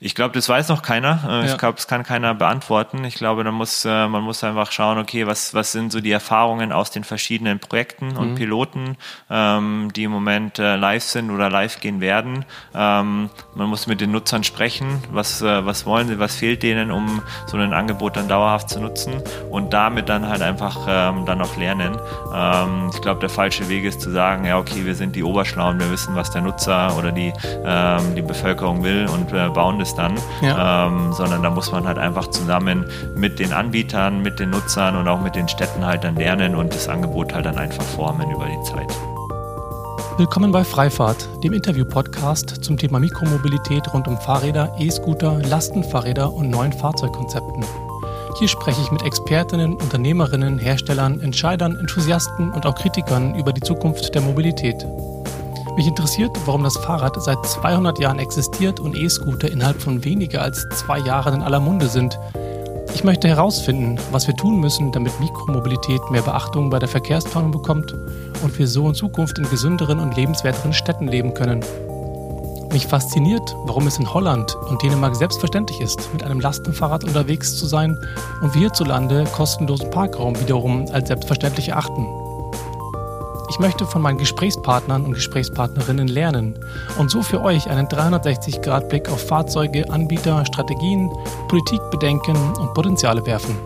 Ich glaube, das weiß noch keiner. Äh, ich ja. glaube, es kann keiner beantworten. Ich glaube, da muss, äh, man muss einfach schauen, okay, was, was sind so die Erfahrungen aus den verschiedenen Projekten und mhm. Piloten, ähm, die im Moment äh, live sind oder live gehen werden. Ähm, man muss mit den Nutzern sprechen, was, äh, was wollen sie, was fehlt denen, um so ein Angebot dann dauerhaft zu nutzen und damit dann halt einfach ähm, dann auch lernen. Ähm, ich glaube, der falsche Weg ist zu sagen, ja, okay, wir sind die Oberschlauen, wir wissen, was der Nutzer oder die, ähm, die Bevölkerung will und äh, bauen das dann, ja. ähm, sondern da muss man halt einfach zusammen mit den Anbietern, mit den Nutzern und auch mit den Städten halt dann lernen und das Angebot halt dann einfach formen über die Zeit. Willkommen bei Freifahrt, dem Interview-Podcast zum Thema Mikromobilität rund um Fahrräder, E-Scooter, Lastenfahrräder und neuen Fahrzeugkonzepten. Hier spreche ich mit Expertinnen, Unternehmerinnen, Herstellern, Entscheidern, Enthusiasten und auch Kritikern über die Zukunft der Mobilität. Mich interessiert, warum das Fahrrad seit 200 Jahren existiert und E-Scooter innerhalb von weniger als zwei Jahren in aller Munde sind. Ich möchte herausfinden, was wir tun müssen, damit Mikromobilität mehr Beachtung bei der Verkehrsplanung bekommt und wir so in Zukunft in gesünderen und lebenswerteren Städten leben können. Mich fasziniert, warum es in Holland und Dänemark selbstverständlich ist, mit einem Lastenfahrrad unterwegs zu sein und wir hierzulande kostenlosen Parkraum wiederum als selbstverständlich erachten. Ich möchte von meinen Gesprächspartnern und Gesprächspartnerinnen lernen und so für euch einen 360-Grad-Blick auf Fahrzeuge, Anbieter, Strategien, Politikbedenken und Potenziale werfen.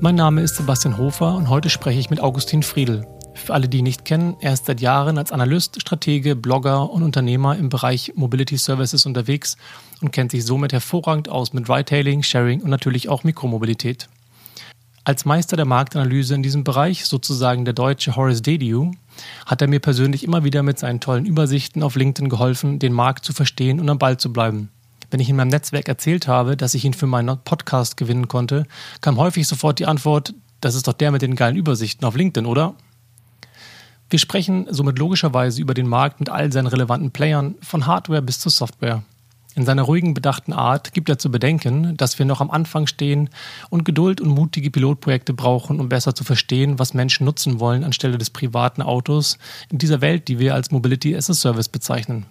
Mein Name ist Sebastian Hofer und heute spreche ich mit Augustin Friedl. Für alle, die ihn nicht kennen, er ist seit Jahren als Analyst, Stratege, Blogger und Unternehmer im Bereich Mobility Services unterwegs und kennt sich somit hervorragend aus mit Ride-Hailing, Sharing und natürlich auch Mikromobilität. Als Meister der Marktanalyse in diesem Bereich, sozusagen der deutsche Horace Dediu, hat er mir persönlich immer wieder mit seinen tollen Übersichten auf LinkedIn geholfen, den Markt zu verstehen und am Ball zu bleiben. Wenn ich in meinem Netzwerk erzählt habe, dass ich ihn für meinen Podcast gewinnen konnte, kam häufig sofort die Antwort, das ist doch der mit den geilen Übersichten auf LinkedIn, oder? Wir sprechen somit logischerweise über den Markt mit all seinen relevanten Playern, von Hardware bis zu Software. In seiner ruhigen, bedachten Art gibt er zu bedenken, dass wir noch am Anfang stehen und Geduld und mutige Pilotprojekte brauchen, um besser zu verstehen, was Menschen nutzen wollen anstelle des privaten Autos in dieser Welt, die wir als Mobility as a Service bezeichnen.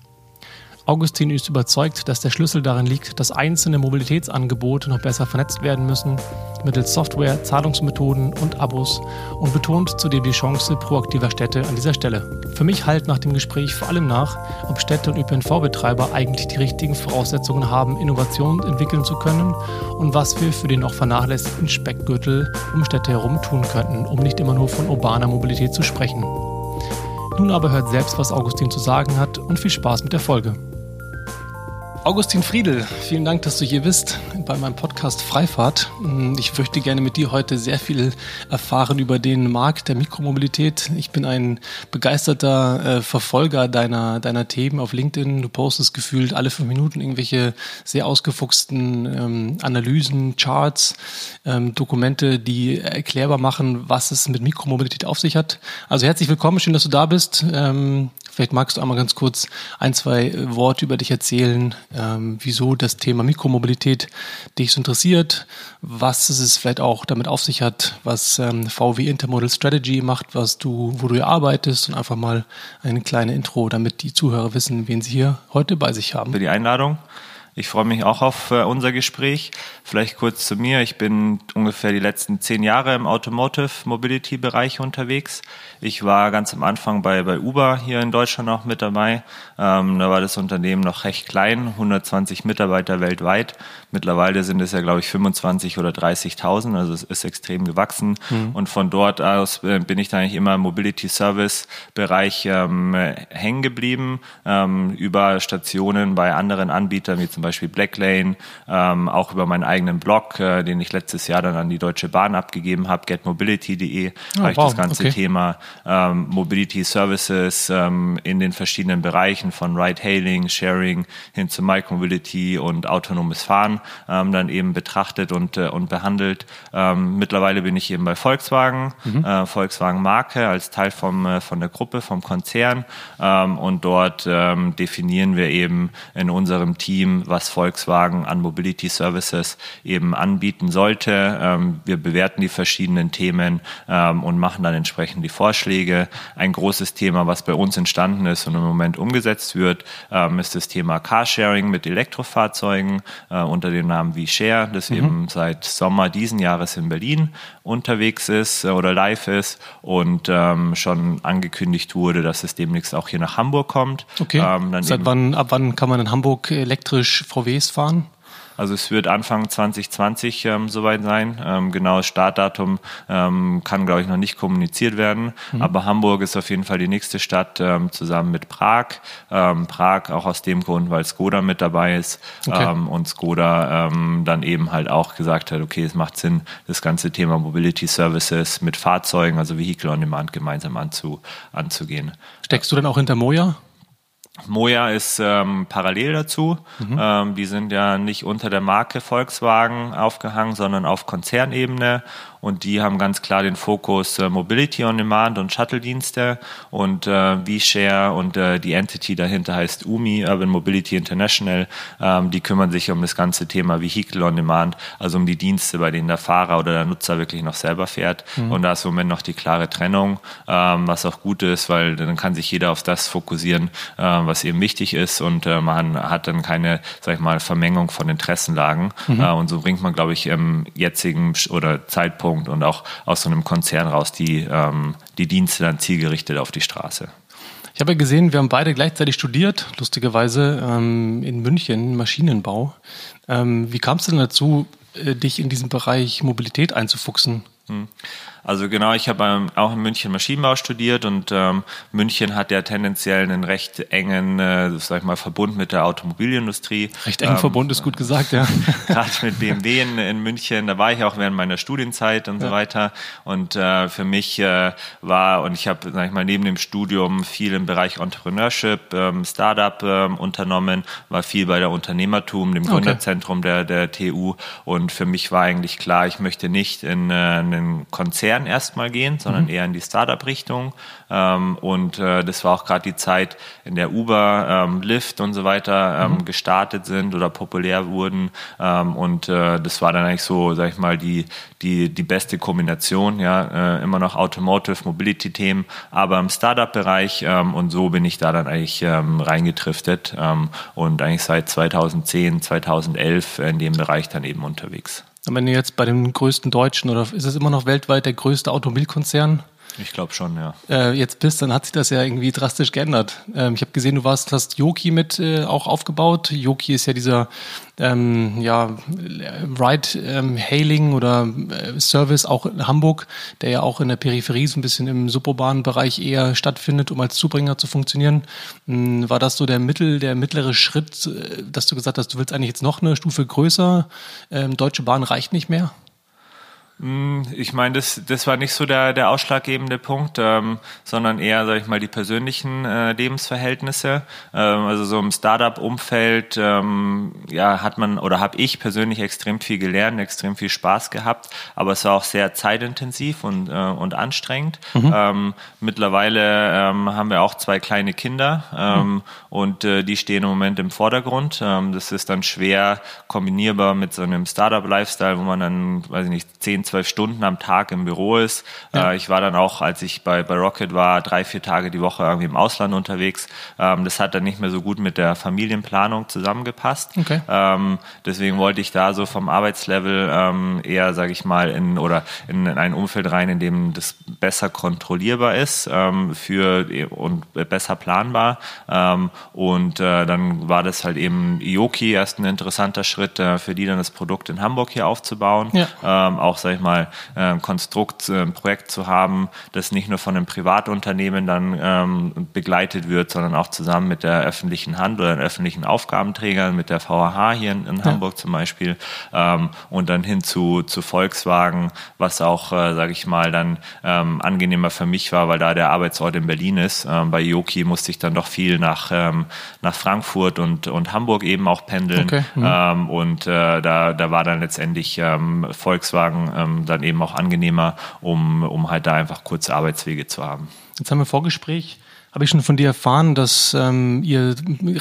Augustin ist überzeugt, dass der Schlüssel darin liegt, dass einzelne Mobilitätsangebote noch besser vernetzt werden müssen, mittels Software, Zahlungsmethoden und Abos und betont zudem die Chance proaktiver Städte an dieser Stelle. Für mich halt nach dem Gespräch vor allem nach, ob Städte und ÖPNV-Betreiber eigentlich die richtigen Voraussetzungen haben, Innovation entwickeln zu können und was wir für den noch vernachlässigten Speckgürtel um Städte herum tun könnten, um nicht immer nur von urbaner Mobilität zu sprechen. Nun aber hört selbst, was Augustin zu sagen hat und viel Spaß mit der Folge. Augustin Friedel, vielen Dank, dass du hier bist bei meinem Podcast Freifahrt. Ich möchte gerne mit dir heute sehr viel erfahren über den Markt der Mikromobilität. Ich bin ein begeisterter äh, Verfolger deiner, deiner Themen auf LinkedIn. Du postest gefühlt alle fünf Minuten irgendwelche sehr ausgefuchsten ähm, Analysen, Charts, ähm, Dokumente, die erklärbar machen, was es mit Mikromobilität auf sich hat. Also herzlich willkommen, schön, dass du da bist. Ähm, Vielleicht magst du einmal ganz kurz ein, zwei Worte über dich erzählen, ähm, wieso das Thema Mikromobilität dich so interessiert, was es vielleicht auch damit auf sich hat, was ähm, VW Intermodal Strategy macht, was du, wo du hier arbeitest und einfach mal eine kleine Intro, damit die Zuhörer wissen, wen sie hier heute bei sich haben. Für die Einladung. Ich freue mich auch auf äh, unser Gespräch. Vielleicht kurz zu mir. Ich bin ungefähr die letzten zehn Jahre im Automotive Mobility Bereich unterwegs. Ich war ganz am Anfang bei, bei Uber hier in Deutschland auch mit dabei. Ähm, da war das Unternehmen noch recht klein, 120 Mitarbeiter weltweit. Mittlerweile sind es ja, glaube ich, 25 oder 30.000, also es ist extrem gewachsen. Mhm. Und von dort aus äh, bin ich dann eigentlich immer im Mobility Service Bereich ähm, hängen geblieben, ähm, über Stationen bei anderen Anbietern, wie zum Beispiel Blacklane, ähm, auch über meinen eigenen Blog, äh, den ich letztes Jahr dann an die Deutsche Bahn abgegeben habe, getmobility.de, oh, habe ich wow, das ganze okay. Thema ähm, Mobility Services ähm, in den verschiedenen Bereichen von Ride-Hailing, Sharing hin zu Micromobility und autonomes Fahren ähm, dann eben betrachtet und, äh, und behandelt. Ähm, mittlerweile bin ich eben bei Volkswagen, mhm. äh, Volkswagen Marke als Teil vom, äh, von der Gruppe, vom Konzern ähm, und dort ähm, definieren wir eben in unserem Team, was Volkswagen an Mobility Services eben anbieten sollte. Ähm, wir bewerten die verschiedenen Themen ähm, und machen dann entsprechend die Vorschläge. Ein großes Thema, was bei uns entstanden ist und im Moment umgesetzt wird, ähm, ist das Thema Carsharing mit Elektrofahrzeugen äh, unter dem Namen V-Share, das mhm. eben seit Sommer diesen Jahres in Berlin unterwegs ist äh, oder live ist und ähm, schon angekündigt wurde, dass es demnächst auch hier nach Hamburg kommt. Okay. Ähm, Seit wann, ab wann kann man in Hamburg elektrisch VWs fahren? Also es wird Anfang 2020 ähm, soweit sein. Ähm, genaues Startdatum ähm, kann, glaube ich, noch nicht kommuniziert werden. Mhm. Aber Hamburg ist auf jeden Fall die nächste Stadt ähm, zusammen mit Prag. Ähm, Prag auch aus dem Grund, weil Skoda mit dabei ist okay. ähm, und Skoda ähm, dann eben halt auch gesagt hat, okay, es macht Sinn, das ganze Thema Mobility Services mit Fahrzeugen, also Vehicle on Demand gemeinsam anzu, anzugehen. Steckst du denn auch hinter Moja? Moja ist ähm, parallel dazu. Mhm. Ähm, die sind ja nicht unter der Marke Volkswagen aufgehangen, sondern auf Konzernebene und die haben ganz klar den Fokus äh, Mobility on Demand und Shuttle-Dienste und äh, V-Share und äh, die Entity dahinter heißt UMI, Urban Mobility International. Ähm, die kümmern sich um das ganze Thema Vehicle on Demand, also um die Dienste, bei denen der Fahrer oder der Nutzer wirklich noch selber fährt. Mhm. Und da ist im Moment noch die klare Trennung, ähm, was auch gut ist, weil dann kann sich jeder auf das fokussieren, äh, was eben wichtig ist und äh, man hat dann keine, sag ich mal, Vermengung von Interessenlagen. Mhm. Äh, und so bringt man, glaube ich, im jetzigen oder Zeitpunkt Zeitpunkt und auch aus so einem Konzern raus die, ähm, die Dienste dann zielgerichtet auf die Straße. Ich habe ja gesehen, wir haben beide gleichzeitig studiert, lustigerweise ähm, in München, Maschinenbau. Ähm, wie kam es denn dazu, äh, dich in diesen Bereich Mobilität einzufuchsen? Hm. Also genau, ich habe ähm, auch in München Maschinenbau studiert und ähm, München hat ja tendenziell einen recht engen, äh, sag ich mal, Verbund mit der Automobilindustrie. Recht engen ähm, Verbund ist gut gesagt, ja. Gerade mit BMW in, in, München, da war ich auch während meiner Studienzeit und ja. so weiter. Und äh, für mich äh, war, und ich habe, sag ich mal, neben dem Studium viel im Bereich Entrepreneurship, ähm, Startup ähm, unternommen, war viel bei der Unternehmertum, dem Gründerzentrum okay. der, der TU. Und für mich war eigentlich klar, ich möchte nicht in äh, einen Konzern Konzern erstmal gehen, sondern mhm. eher in die Startup-Richtung. Ähm, und äh, das war auch gerade die Zeit, in der Uber, ähm, Lyft und so weiter ähm, mhm. gestartet sind oder populär wurden. Ähm, und äh, das war dann eigentlich so, sag ich mal, die, die, die beste Kombination. Ja, äh, immer noch Automotive, Mobility-Themen, aber im Startup-Bereich. Ähm, und so bin ich da dann eigentlich ähm, reingetriftet und eigentlich seit 2010, 2011 in dem Bereich dann eben unterwegs. Wenn du jetzt bei den größten Deutschen oder ist es immer noch weltweit der größte Automobilkonzern? Ich glaube schon, ja. Äh, jetzt bist, dann hat sich das ja irgendwie drastisch geändert. Ähm, ich habe gesehen, du warst, hast Yoki mit äh, auch aufgebaut. Yoki ist ja dieser ähm, ja, Ride-Hailing ähm, oder äh, Service auch in Hamburg, der ja auch in der Peripherie so ein bisschen im suburbanen Bereich eher stattfindet, um als Zubringer zu funktionieren. Ähm, war das so der mittel, der mittlere Schritt, äh, dass du gesagt hast, du willst eigentlich jetzt noch eine Stufe größer? Ähm, Deutsche Bahn reicht nicht mehr? Hm, ich meine, das, das war nicht so der, der ausschlaggebende Punkt, ähm, sondern eher, sage ich mal, die persönlichen äh, Lebensverhältnisse. Ähm, also so im Startup-Umfeld ähm, ja, hat man oder habe ich persönlich extrem viel gelernt, extrem viel Spaß gehabt, aber es war auch sehr zeitintensiv und, äh, und anstrengend. Mhm. Ähm, mittlerweile ähm, haben wir auch zwei kleine Kinder ähm, mhm. und äh, die stehen im Moment im Vordergrund. Das ist dann schwer kombinierbar mit so einem Startup-Lifestyle, wo man dann, weiß ich nicht, 10, zwölf Stunden am Tag im Büro ist. Ja. Äh, ich war dann auch, als ich bei, bei Rocket war, drei, vier Tage die Woche irgendwie im Ausland unterwegs. Ähm, das hat dann nicht mehr so gut mit der Familienplanung zusammengepasst. Okay. Ähm, deswegen wollte ich da so vom Arbeitslevel ähm, eher, sage ich mal, in oder in, in, ein Umfeld rein, in dem das besser kontrollierbar ist ähm, für und besser planbar. Ähm, und äh, dann war das halt eben Ioki erst ein interessanter Schritt äh, für die dann das Produkt in Hamburg hier aufzubauen. Ja. Ähm, auch, sag ich mal, ein Konstrukt, ein Projekt zu haben, das nicht nur von einem Privatunternehmen dann ähm, begleitet wird, sondern auch zusammen mit der öffentlichen Hand oder den öffentlichen Aufgabenträgern, mit der VHH hier in, in ja. Hamburg zum Beispiel ähm, und dann hin zu, zu Volkswagen, was auch, äh, sage ich mal, dann ähm, angenehmer für mich war, weil da der Arbeitsort in Berlin ist. Ähm, bei Yoki musste ich dann doch viel nach, ähm, nach Frankfurt und, und Hamburg eben auch pendeln. Okay. Mhm. Ähm, und äh, da, da war dann letztendlich ähm, Volkswagen ähm, dann eben auch angenehmer, um, um halt da einfach kurze Arbeitswege zu haben. Jetzt haben wir Vorgespräch habe ich schon von dir erfahren, dass ähm, ihr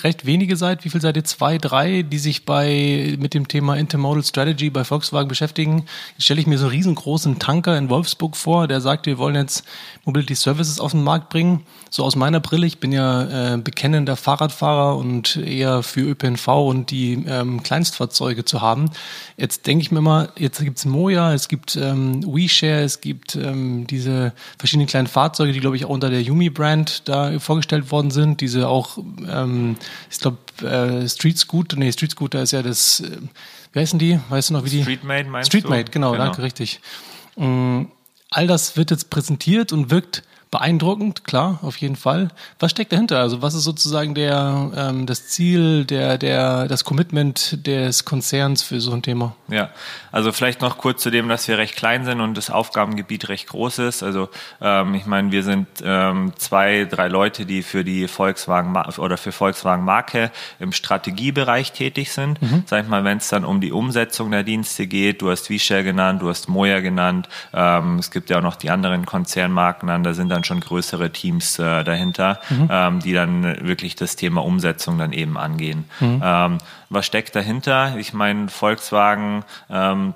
recht wenige seid. Wie viel seid ihr? Zwei, drei, die sich bei mit dem Thema Intermodal Strategy bei Volkswagen beschäftigen. Jetzt stelle ich mir so einen riesengroßen Tanker in Wolfsburg vor, der sagt, wir wollen jetzt Mobility Services auf den Markt bringen. So aus meiner Brille, ich bin ja äh, bekennender Fahrradfahrer und eher für ÖPNV und die ähm, Kleinstfahrzeuge zu haben. Jetzt denke ich mir mal, jetzt gibt's Moja, es gibt ähm, WeShare, es gibt ähm, diese verschiedenen kleinen Fahrzeuge, die glaube ich auch unter der Yumi-Brand da vorgestellt worden sind, diese auch, ähm, ich glaube, äh, Street Scooter, nee, Street Scooter ist ja das, äh, wie heißen die? Weißt du noch, wie die? Streetmate meinst Streetmate, du? genau, genau, danke, richtig. Ähm, all das wird jetzt präsentiert und wirkt beeindruckend, klar, auf jeden Fall. Was steckt dahinter? Also was ist sozusagen der ähm, das Ziel, der der das Commitment des Konzerns für so ein Thema? Ja, also vielleicht noch kurz zu dem, dass wir recht klein sind und das Aufgabengebiet recht groß ist. Also ähm, ich meine, wir sind ähm, zwei, drei Leute, die für die Volkswagen oder für Volkswagen Marke im Strategiebereich tätig sind. Mhm. Sag ich mal, wenn es dann um die Umsetzung der Dienste geht, du hast Vishare genannt, du hast Moja genannt. Ähm, es gibt ja auch noch die anderen Konzernmarken an. Da sind dann dann schon größere Teams äh, dahinter, mhm. ähm, die dann wirklich das Thema Umsetzung dann eben angehen. Mhm. Ähm, was steckt dahinter? Ich meine, Volkswagen ähm,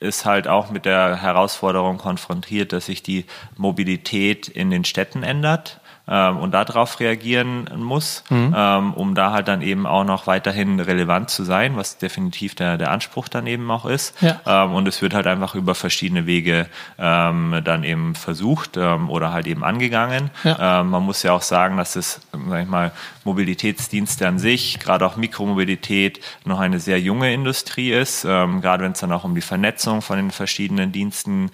ist halt auch mit der Herausforderung konfrontiert, dass sich die Mobilität in den Städten ändert ähm, und darauf reagieren muss, mhm. ähm, um da halt dann eben auch noch weiterhin relevant zu sein, was definitiv der, der Anspruch dann eben auch ist. Ja. Ähm, und es wird halt einfach über verschiedene Wege ähm, dann eben versucht ähm, oder halt eben angegangen. Ja. Ähm, man muss ja auch sagen, dass es, sag ich mal, Mobilitätsdienste an sich, gerade auch Mikromobilität, noch eine sehr junge Industrie ist, gerade wenn es dann auch um die Vernetzung von den verschiedenen Diensten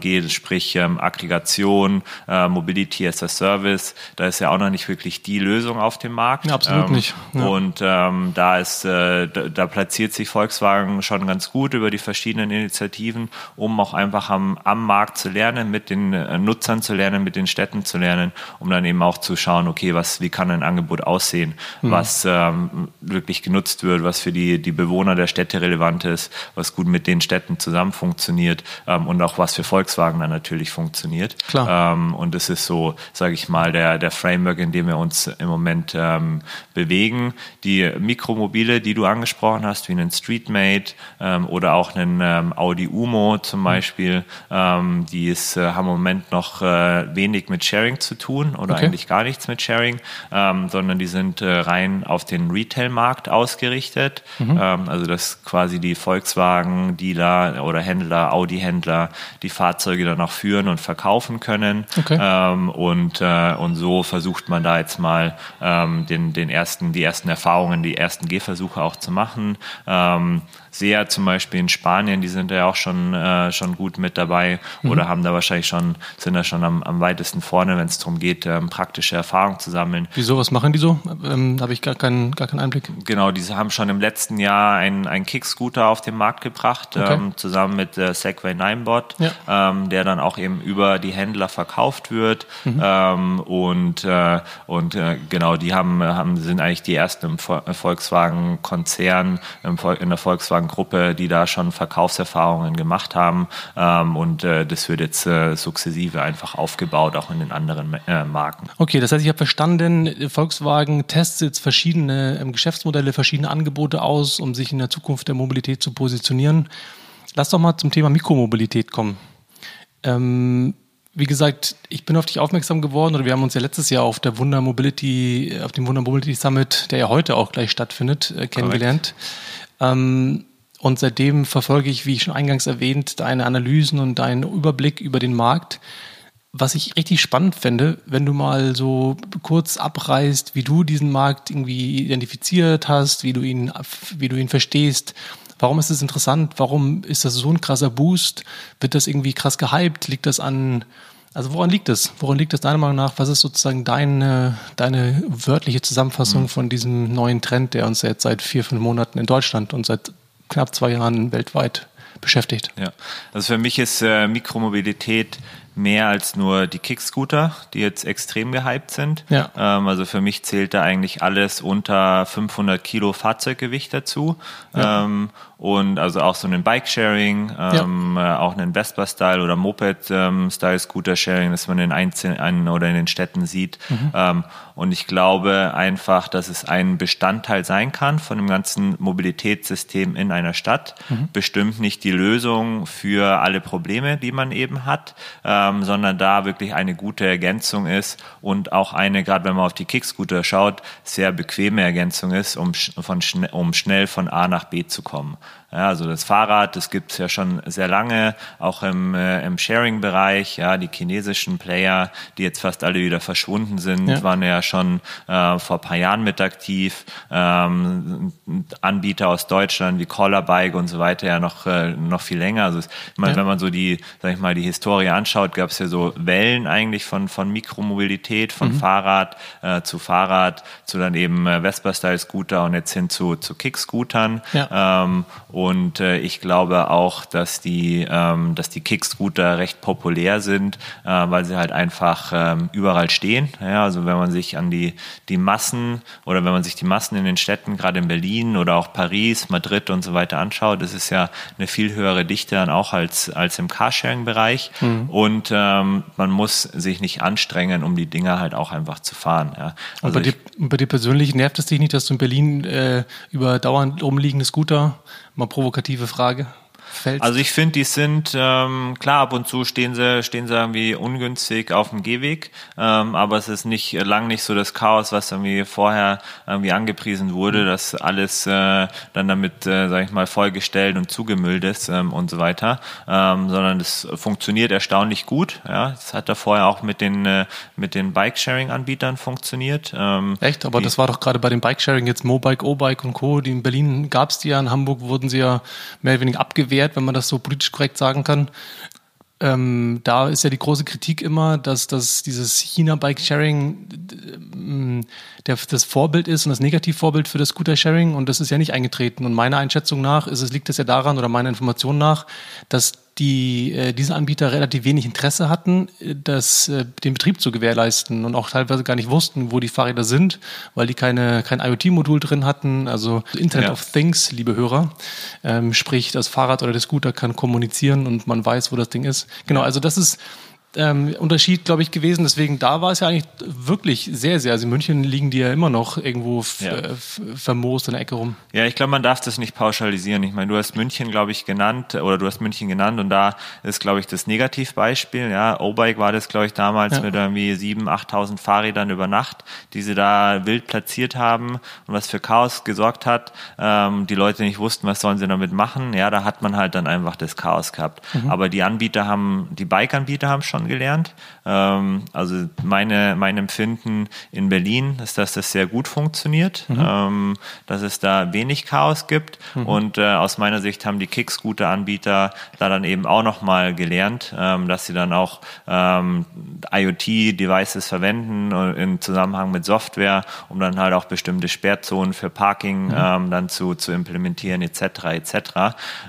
geht, sprich Aggregation, äh, Mobility as a Service, da ist ja auch noch nicht wirklich die Lösung auf dem Markt. Ja, absolut ähm, nicht. Ja. Und ähm, da ist, äh, da, da, platziert sich Volkswagen schon ganz gut über die verschiedenen Initiativen, um auch einfach am, am Markt zu lernen, mit den äh, Nutzern zu lernen, mit den Städten zu lernen, um dann eben auch zu schauen, okay, was, wie kann ein Angebot Angebot aussehen, mhm. was ähm, wirklich genutzt wird, was für die, die Bewohner der Städte relevant ist, was gut mit den Städten zusammen funktioniert ähm, und auch was für Volkswagen dann natürlich funktioniert. Klar. Ähm, und das ist so, sage ich mal, der, der Framework, in dem wir uns im Moment ähm, bewegen. Die Mikromobile, die du angesprochen hast, wie einen Streetmate ähm, oder auch einen ähm, Audi Umo zum mhm. Beispiel, ähm, die ist, äh, haben im Moment noch äh, wenig mit Sharing zu tun oder okay. eigentlich gar nichts mit Sharing, ähm, sondern die sind äh, rein auf den Retail-Markt ausgerichtet. Mhm. Ähm, also dass quasi die Volkswagen-Dealer oder Händler, Audi-Händler die Fahrzeuge dann auch führen und verkaufen können. Okay. Und, äh, und so versucht man da jetzt mal ähm, den, den ersten, die ersten Erfahrungen, die ersten Gehversuche auch zu machen. Sehr zum Beispiel in Spanien, die sind ja auch schon, äh, schon gut mit dabei mhm. oder haben da wahrscheinlich schon, sind da schon am, am weitesten vorne, wenn es darum geht, ähm, praktische Erfahrung zu sammeln. Wieso, was machen die so? Ähm, da habe ich gar keinen, gar keinen Einblick. Genau, diese haben schon im letzten Jahr einen, einen Kickscooter auf den Markt gebracht, okay. ähm, zusammen mit äh, Segway Ninebot, ja. ähm, der dann auch eben über die Händler verkauft wird. Mhm. Ähm, und äh, und äh, genau, die haben, haben, sind eigentlich die ersten im Volkswagen-Konzern, in der Volkswagen Volkswagen-Gruppe, die da schon Verkaufserfahrungen gemacht haben. Ähm, und äh, das wird jetzt äh, sukzessive einfach aufgebaut, auch in den anderen äh, Marken. Okay, das heißt, ich habe verstanden, Volkswagen testet jetzt verschiedene ähm, Geschäftsmodelle, verschiedene Angebote aus, um sich in der Zukunft der Mobilität zu positionieren. Lass doch mal zum Thema Mikromobilität kommen. Ähm, wie gesagt, ich bin auf dich aufmerksam geworden oder wir haben uns ja letztes Jahr auf der Wunder Mobility, auf dem Wunder Mobility Summit, der ja heute auch gleich stattfindet, äh, kennengelernt. Ähm, und seitdem verfolge ich, wie ich schon eingangs erwähnt, deine Analysen und deinen Überblick über den Markt. Was ich richtig spannend fände, wenn du mal so kurz abreißt, wie du diesen Markt irgendwie identifiziert hast, wie du ihn, wie du ihn verstehst. Warum ist es interessant? Warum ist das so ein krasser Boost? Wird das irgendwie krass gehypt? Liegt das an, also woran liegt es? Woran liegt es deiner Meinung nach? Was ist sozusagen deine, deine wörtliche Zusammenfassung mhm. von diesem neuen Trend, der uns jetzt seit vier, fünf Monaten in Deutschland und seit knapp zwei Jahren weltweit beschäftigt. Ja, also für mich ist äh, Mikromobilität mehr als nur die Kickscooter, die jetzt extrem gehypt sind. Ja. Ähm, also für mich zählt da eigentlich alles unter 500 Kilo Fahrzeuggewicht dazu. Ja. Ähm, und also auch so einen Bike-Sharing, ähm, äh, auch einen Vespa-Style oder Moped-Style-Scooter-Sharing, das man in einzelnen oder in den Städten sieht. Ähm, und ich glaube einfach, dass es ein Bestandteil sein kann von dem ganzen Mobilitätssystem in einer Stadt. Bestimmt nicht die Lösung für alle Probleme, die man eben hat, ähm, sondern da wirklich eine gute Ergänzung ist und auch eine, gerade wenn man auf die Kickscooter schaut, sehr bequeme Ergänzung ist, um, von um schnell von A nach B zu kommen. Ja, also das Fahrrad, das gibt es ja schon sehr lange, auch im, äh, im Sharing-Bereich. Ja, die chinesischen Player, die jetzt fast alle wieder verschwunden sind, Ja. waren ja schon äh, vor ein paar Jahren mit aktiv. Ähm, Anbieter aus Deutschland wie Collerbike und so weiter ja noch, äh, noch viel länger. Also ich meine, Ja. wenn man so die, sag ich mal, die Historie anschaut, gab es ja so Wellen eigentlich von, von Mikromobilität, von Mhm. Fahrrad äh, zu Fahrrad, zu dann eben äh, Vespa-Style-Scooter und jetzt hin zu, zu Kick-Scootern. Ja. Ähm, und äh, ich glaube auch, dass die, ähm, dass die Kick-Scooter recht populär sind, äh, weil sie halt einfach ähm, überall stehen. Ja, also wenn man sich an die, die Massen oder wenn man sich die Massen in den Städten, gerade in Berlin oder auch Paris, Madrid und so weiter anschaut, das ist ja eine viel höhere Dichte dann auch als, als im Carsharing-Bereich. Und ähm, man muss sich nicht anstrengen, um die Dinger halt auch einfach zu fahren. Ja. Und Also bei, dir, und bei dir persönlich nervt es dich nicht, dass du in Berlin äh, über dauernd rumliegende Scooter, mal provokative Frage, fällst? Also ich finde, die sind ähm, klar ab und zu stehen sie stehen sie irgendwie ungünstig auf dem Gehweg, ähm, aber es ist nicht lang nicht so das Chaos, was irgendwie vorher irgendwie angepriesen wurde, dass alles äh, dann damit, äh, sage ich mal, vollgestellt und zugemüllt ist ähm, und so weiter, ähm, sondern das funktioniert erstaunlich gut. Ja, das hat da vorher auch mit den äh, mit den Bike-Sharing-Anbietern funktioniert. Ähm, Echt? Aber das war doch gerade bei dem Bikesharing jetzt Mobike, O-Bike und Co. Die in Berlin gab es die ja, in Hamburg wurden sie ja mehr oder weniger abgewehrt, wenn man das so politisch korrekt sagen kann. Ähm, da ist ja die große Kritik immer, dass, dass dieses China-Bike-Sharing der, das Vorbild ist und das Negativvorbild für das Scooter-Sharing und das ist ja nicht eingetreten. Und meiner Einschätzung nach ist es, liegt es ja daran oder meiner Information nach, dass die, äh, diese Anbieter relativ wenig Interesse hatten, äh, das, äh, den Betrieb zu gewährleisten und auch teilweise gar nicht wussten, wo die Fahrräder sind, weil die keine, kein IoT-Modul drin hatten, also Internet Ja. of Things, liebe Hörer. Ähm, sprich, das Fahrrad oder der Scooter kann kommunizieren und man weiß, wo das Ding ist. Genau, also das ist ähm, Unterschied, glaube ich, gewesen. Deswegen, da war es ja eigentlich wirklich sehr, sehr. Also in München liegen die ja immer noch irgendwo Ja. äh, vermoost in der Ecke rum. Ja, ich glaube, man darf das nicht pauschalisieren. Ich meine, du hast München, glaube ich, genannt, oder du hast München genannt und da ist, glaube ich, das Negativbeispiel. Ja, O-Bike war das, glaube ich, damals Ja. mit irgendwie 7.000, 8.000 Fahrrädern über Nacht, die sie da wild platziert haben und was für Chaos gesorgt hat. Ähm, die Leute nicht wussten, was sollen sie damit machen. Ja, da hat man halt dann einfach das Chaos gehabt. Aber die Anbieter haben, die Bike-Anbieter haben schon gelernt. Ähm, also meine, mein Empfinden in Berlin ist, dass das sehr gut funktioniert, ähm, dass es da wenig Chaos gibt. Und äh, aus meiner Sicht haben die Kick-Scooter-Anbieter da dann eben auch nochmal gelernt, ähm, dass sie dann auch ähm, IoT-Devices verwenden äh, im Zusammenhang mit Software, um dann halt auch bestimmte Sperrzonen für Parking ähm, dann zu, zu implementieren etc. etc.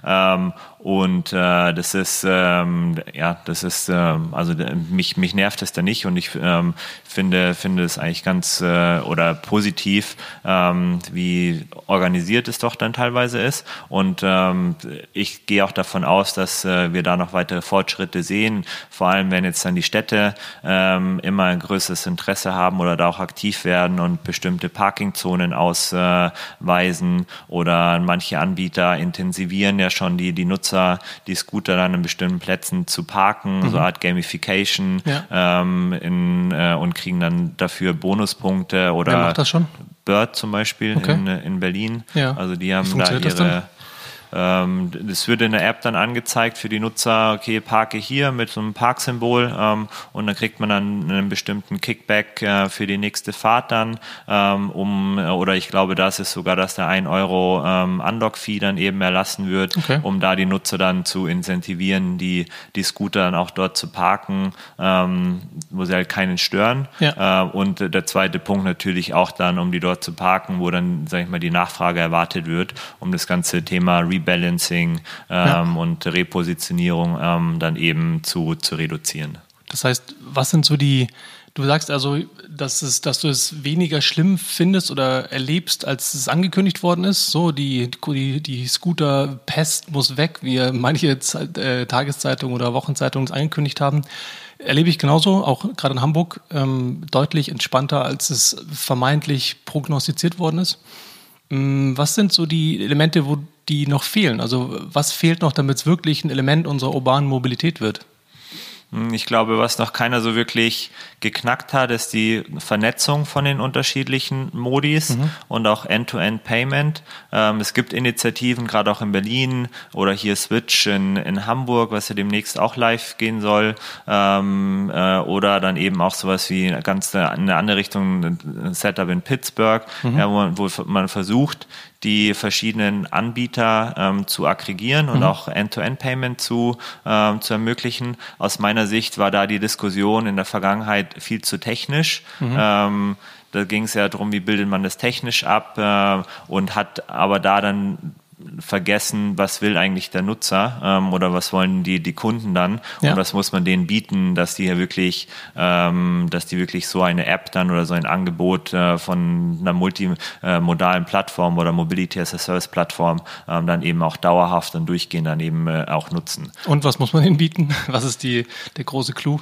Ähm, und äh, das ist ja das ist also d- mich mich nervt es da nicht und ich ähm, finde finde es eigentlich ganz äh, oder positiv ähm, wie organisiert es doch dann teilweise ist. Und ähm, ich gehe auch davon aus dass äh, wir da noch weitere Fortschritte sehen. Vor allem wenn jetzt dann die Städte ähm, immer ein größeres Interesse haben oder da auch aktiv werden und bestimmte Parkingzonen ausweisen oder manche Anbieter intensivieren ja schon die, die Nutzer, die Scooter dann an bestimmten Plätzen zu parken, so eine Art Gamification. Ja. Ähm, in, äh, und kriegen dann dafür Bonuspunkte oder Wer macht das schon? Bird zum Beispiel Okay. in, in Berlin. Ja. Also die haben da ihre ähm, das wird in der App dann angezeigt für die Nutzer, okay, parke hier mit so einem Parksymbol ähm, und dann kriegt man dann einen bestimmten Kickback äh, für die nächste Fahrt dann, ähm, um, oder ich glaube, das ist sogar, dass der 1 Euro ähm, Unlock-Fee dann eben erlassen wird, Okay. um da die Nutzer dann zu incentivieren, die, die Scooter dann auch dort zu parken, ähm, wo sie halt keinen stören. Ja. Äh, und der zweite Punkt natürlich auch dann, um die dort zu parken, wo dann, sag ich mal, die Nachfrage erwartet wird, um das ganze Thema Rebalancing ähm, Ja. und Repositionierung ähm, dann eben zu, zu reduzieren. Das heißt, was sind so die, du sagst also, dass, es, dass du es weniger schlimm findest oder erlebst, als es angekündigt worden ist. So, die, die, die Scooter-Pest muss weg, wie manche Zeit, äh, Tageszeitungen oder Wochenzeitungen es angekündigt haben. Erlebe ich genauso, auch gerade in Hamburg, ähm, deutlich entspannter, als es vermeintlich prognostiziert worden ist. Ähm, was sind so die Elemente, wo die noch fehlen? Also was fehlt noch, damit es wirklich ein Element unserer urbanen Mobilität wird? Hm, ich glaube, was noch keiner so wirklich geknackt hat, ist die Vernetzung von den unterschiedlichen Modis mhm. und auch End-to-End-Payment. Ähm, es gibt Initiativen, gerade auch in Berlin oder hier Switch in, in Hamburg, was ja demnächst auch live gehen soll. Ähm, äh, oder dann eben auch sowas wie ganz in eine andere Richtung, ein Setup in Pittsburgh, mhm. ja, wo, man, wo man versucht, die verschiedenen Anbieter ähm, zu aggregieren und mhm. auch End-to-End-Payment zu, ähm, zu ermöglichen. Aus meiner Sicht war da die Diskussion in der Vergangenheit viel zu technisch. Mhm. Ähm, da ging es ja darum, wie bildet man das technisch ab äh, und hat aber da dann vergessen, was will eigentlich der Nutzer ähm, oder was wollen die, die Kunden dann ja. und was muss man denen bieten, dass die ja wirklich, ähm, dass die wirklich so eine App dann oder so ein Angebot äh, von einer multimodalen Plattform oder Mobility as a Service Plattform ähm, dann eben auch dauerhaft und durchgehend dann eben äh, auch nutzen. Und was muss man ihnen bieten? Was ist die, der große Clou?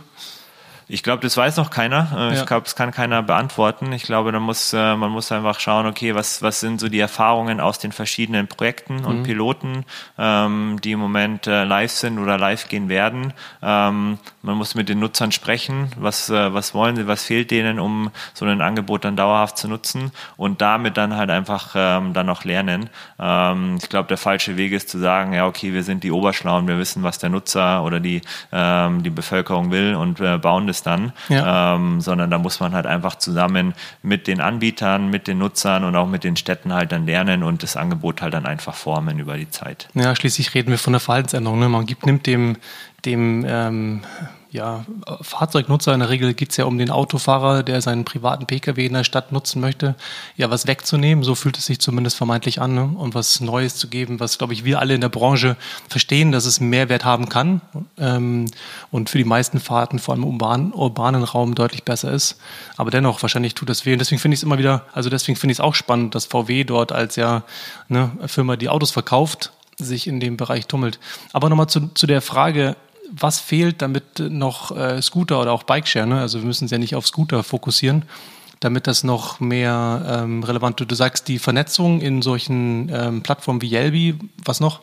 Ich glaube, das weiß noch keiner. Äh, ich ja. glaube, es kann keiner beantworten. Ich glaube, da muss, äh, man muss einfach schauen, okay, was, was sind so die Erfahrungen aus den verschiedenen Projekten und mhm. Piloten, ähm, die im Moment äh, live sind oder live gehen werden. Ähm, man muss mit den Nutzern sprechen. Was, äh, was wollen sie, was fehlt denen, um so ein Angebot dann dauerhaft zu nutzen und damit dann halt einfach ähm, dann noch lernen. Ähm, ich glaube, der falsche Weg ist zu sagen, ja, okay, wir sind die Oberschlauen, wir wissen, was der Nutzer oder die, ähm, die Bevölkerung will und äh, bauen das es dann, ja. ähm, sondern da muss man halt einfach zusammen mit den Anbietern, mit den Nutzern und auch mit den Städten halt dann lernen und das Angebot halt dann einfach formen über die Zeit. Ja, schließlich reden wir von der Verhaltensänderung. Ne? Man gibt, nimmt dem, dem ähm, ja, Fahrzeugnutzer, in der Regel geht es ja um den Autofahrer, der seinen privaten Pkw in der Stadt nutzen möchte, ja, was wegzunehmen, so fühlt es sich zumindest vermeintlich an, ne? und was Neues zu geben, was, glaube ich, wir alle in der Branche verstehen, dass es Mehrwert haben kann ähm, und für die meisten Fahrten, vor allem im urbanen, urbanen Raum, deutlich besser ist. Aber dennoch, wahrscheinlich tut das weh. Und deswegen finde ich es immer wieder, also deswegen finde ich es auch spannend, dass VW dort als ja ne, Firma, die Autos verkauft, sich in dem Bereich tummelt. Aber nochmal zu, zu der Frage, was fehlt, damit noch äh, Scooter oder auch Bikeshare, ne? also wir müssen es ja nicht auf Scooter fokussieren, damit das noch mehr ähm, relevant wird. Du sagst die Vernetzung in solchen ähm, Plattformen wie Yelby, was noch?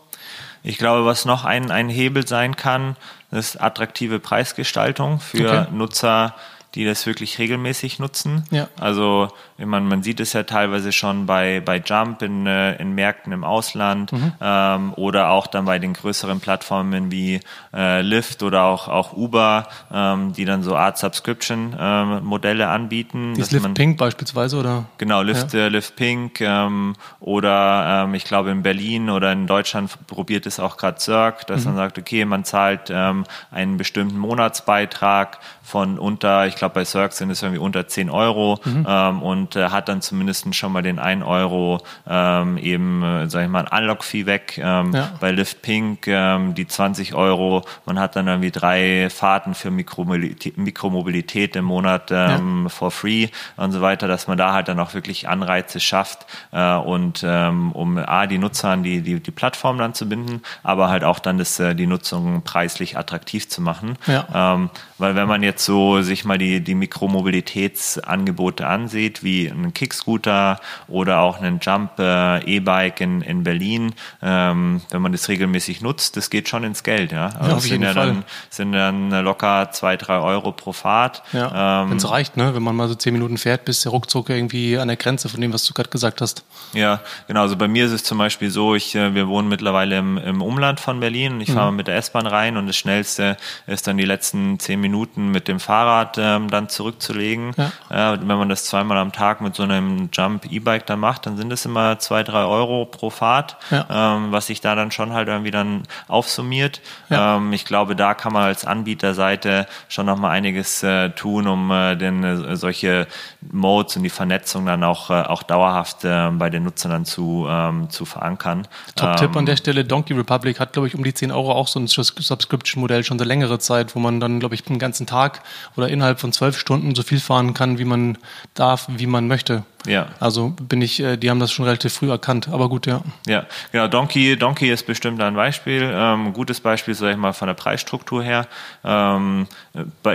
Ich glaube, was noch ein, ein Hebel sein kann, ist attraktive Preisgestaltung für okay. Nutzer, die das wirklich regelmäßig nutzen. Ja. Also man, man sieht es ja teilweise schon bei, bei Jump in, äh, in Märkten im Ausland mhm. ähm, oder auch dann bei den größeren Plattformen wie äh, Lyft oder auch, auch Uber, ähm, die dann so Art Subscription-Modelle ähm, anbieten. Ist Lyft man, Pink beispielsweise oder? Genau, Lyft, ja. äh, Lyft Pink ähm, oder ähm, ich glaube in Berlin oder in Deutschland probiert es auch gerade Cirque, dass mhm. man sagt, okay, man zahlt ähm, einen bestimmten Monatsbeitrag von unter, ich glaube bei Cirque sind es irgendwie unter 10 Euro mhm. ähm, und äh, hat dann zumindest schon mal den 1 Euro ähm, eben, äh, sag ich mal, ein Unlock-Fee weg. Ähm, ja. Bei Lift Pink ähm, die 20 Euro. Man hat dann irgendwie drei Fahrten für Mikromobilität, Mikromobilität im Monat ähm, ja. for free und so weiter, dass man da halt dann auch wirklich Anreize schafft äh, und ähm, um A, die Nutzer an die, die, die Plattform dann zu binden, aber halt auch dann das, äh, die Nutzung preislich attraktiv zu machen. Ja. Ähm, weil wenn man jetzt so sich mal die, die Mikromobilitätsangebote ansieht, wie ein Kickscooter oder auch einen Jump äh, E-Bike in, in Berlin, ähm, wenn man das regelmäßig nutzt, das geht schon ins Geld. Ja, also ja auf jeden sind, Fall. Ja dann, sind dann locker zwei, drei Euro pro Fahrt. Ja, ähm, wenn es reicht, ne? wenn man mal so zehn Minuten fährt, bist du ruckzuck irgendwie an der Grenze von dem, was du gerade gesagt hast. Ja, genau. Also bei mir ist es zum Beispiel so, ich, äh, wir wohnen mittlerweile im, im Umland von Berlin und ich mhm. fahre mit der S-Bahn rein und das Schnellste ist dann die letzten zehn Minuten mit dem Fahrrad ähm, dann zurückzulegen. Ja. Äh, wenn man das zweimal am Tag mit so einem Jump E-Bike da macht, dann sind es immer zwei, drei Euro pro Fahrt, ja. ähm, was sich da dann schon halt irgendwie dann aufsummiert. Ja. Ähm, ich glaube, da kann man als Anbieterseite schon noch mal einiges äh, tun, um äh, denn äh, solche Modes und die Vernetzung dann auch, äh, auch dauerhaft äh, bei den Nutzern dann zu, ähm, zu verankern. Top-Tipp an ähm, der Stelle, Donkey Republic hat, glaube ich, um die 10 Euro auch so ein Subscription-Modell schon seit längere Zeit, wo man dann, glaube ich, den ganzen Tag oder innerhalb von zwölf Stunden so viel fahren kann, wie man darf, wie man möchte. Ja. Also bin ich, äh, die haben das schon relativ früh erkannt, aber gut, ja. Ja, genau. Donkey, Donkey ist bestimmt ein Beispiel. Ähm, gutes Beispiel, sage ich mal, von der Preisstruktur her. Ähm,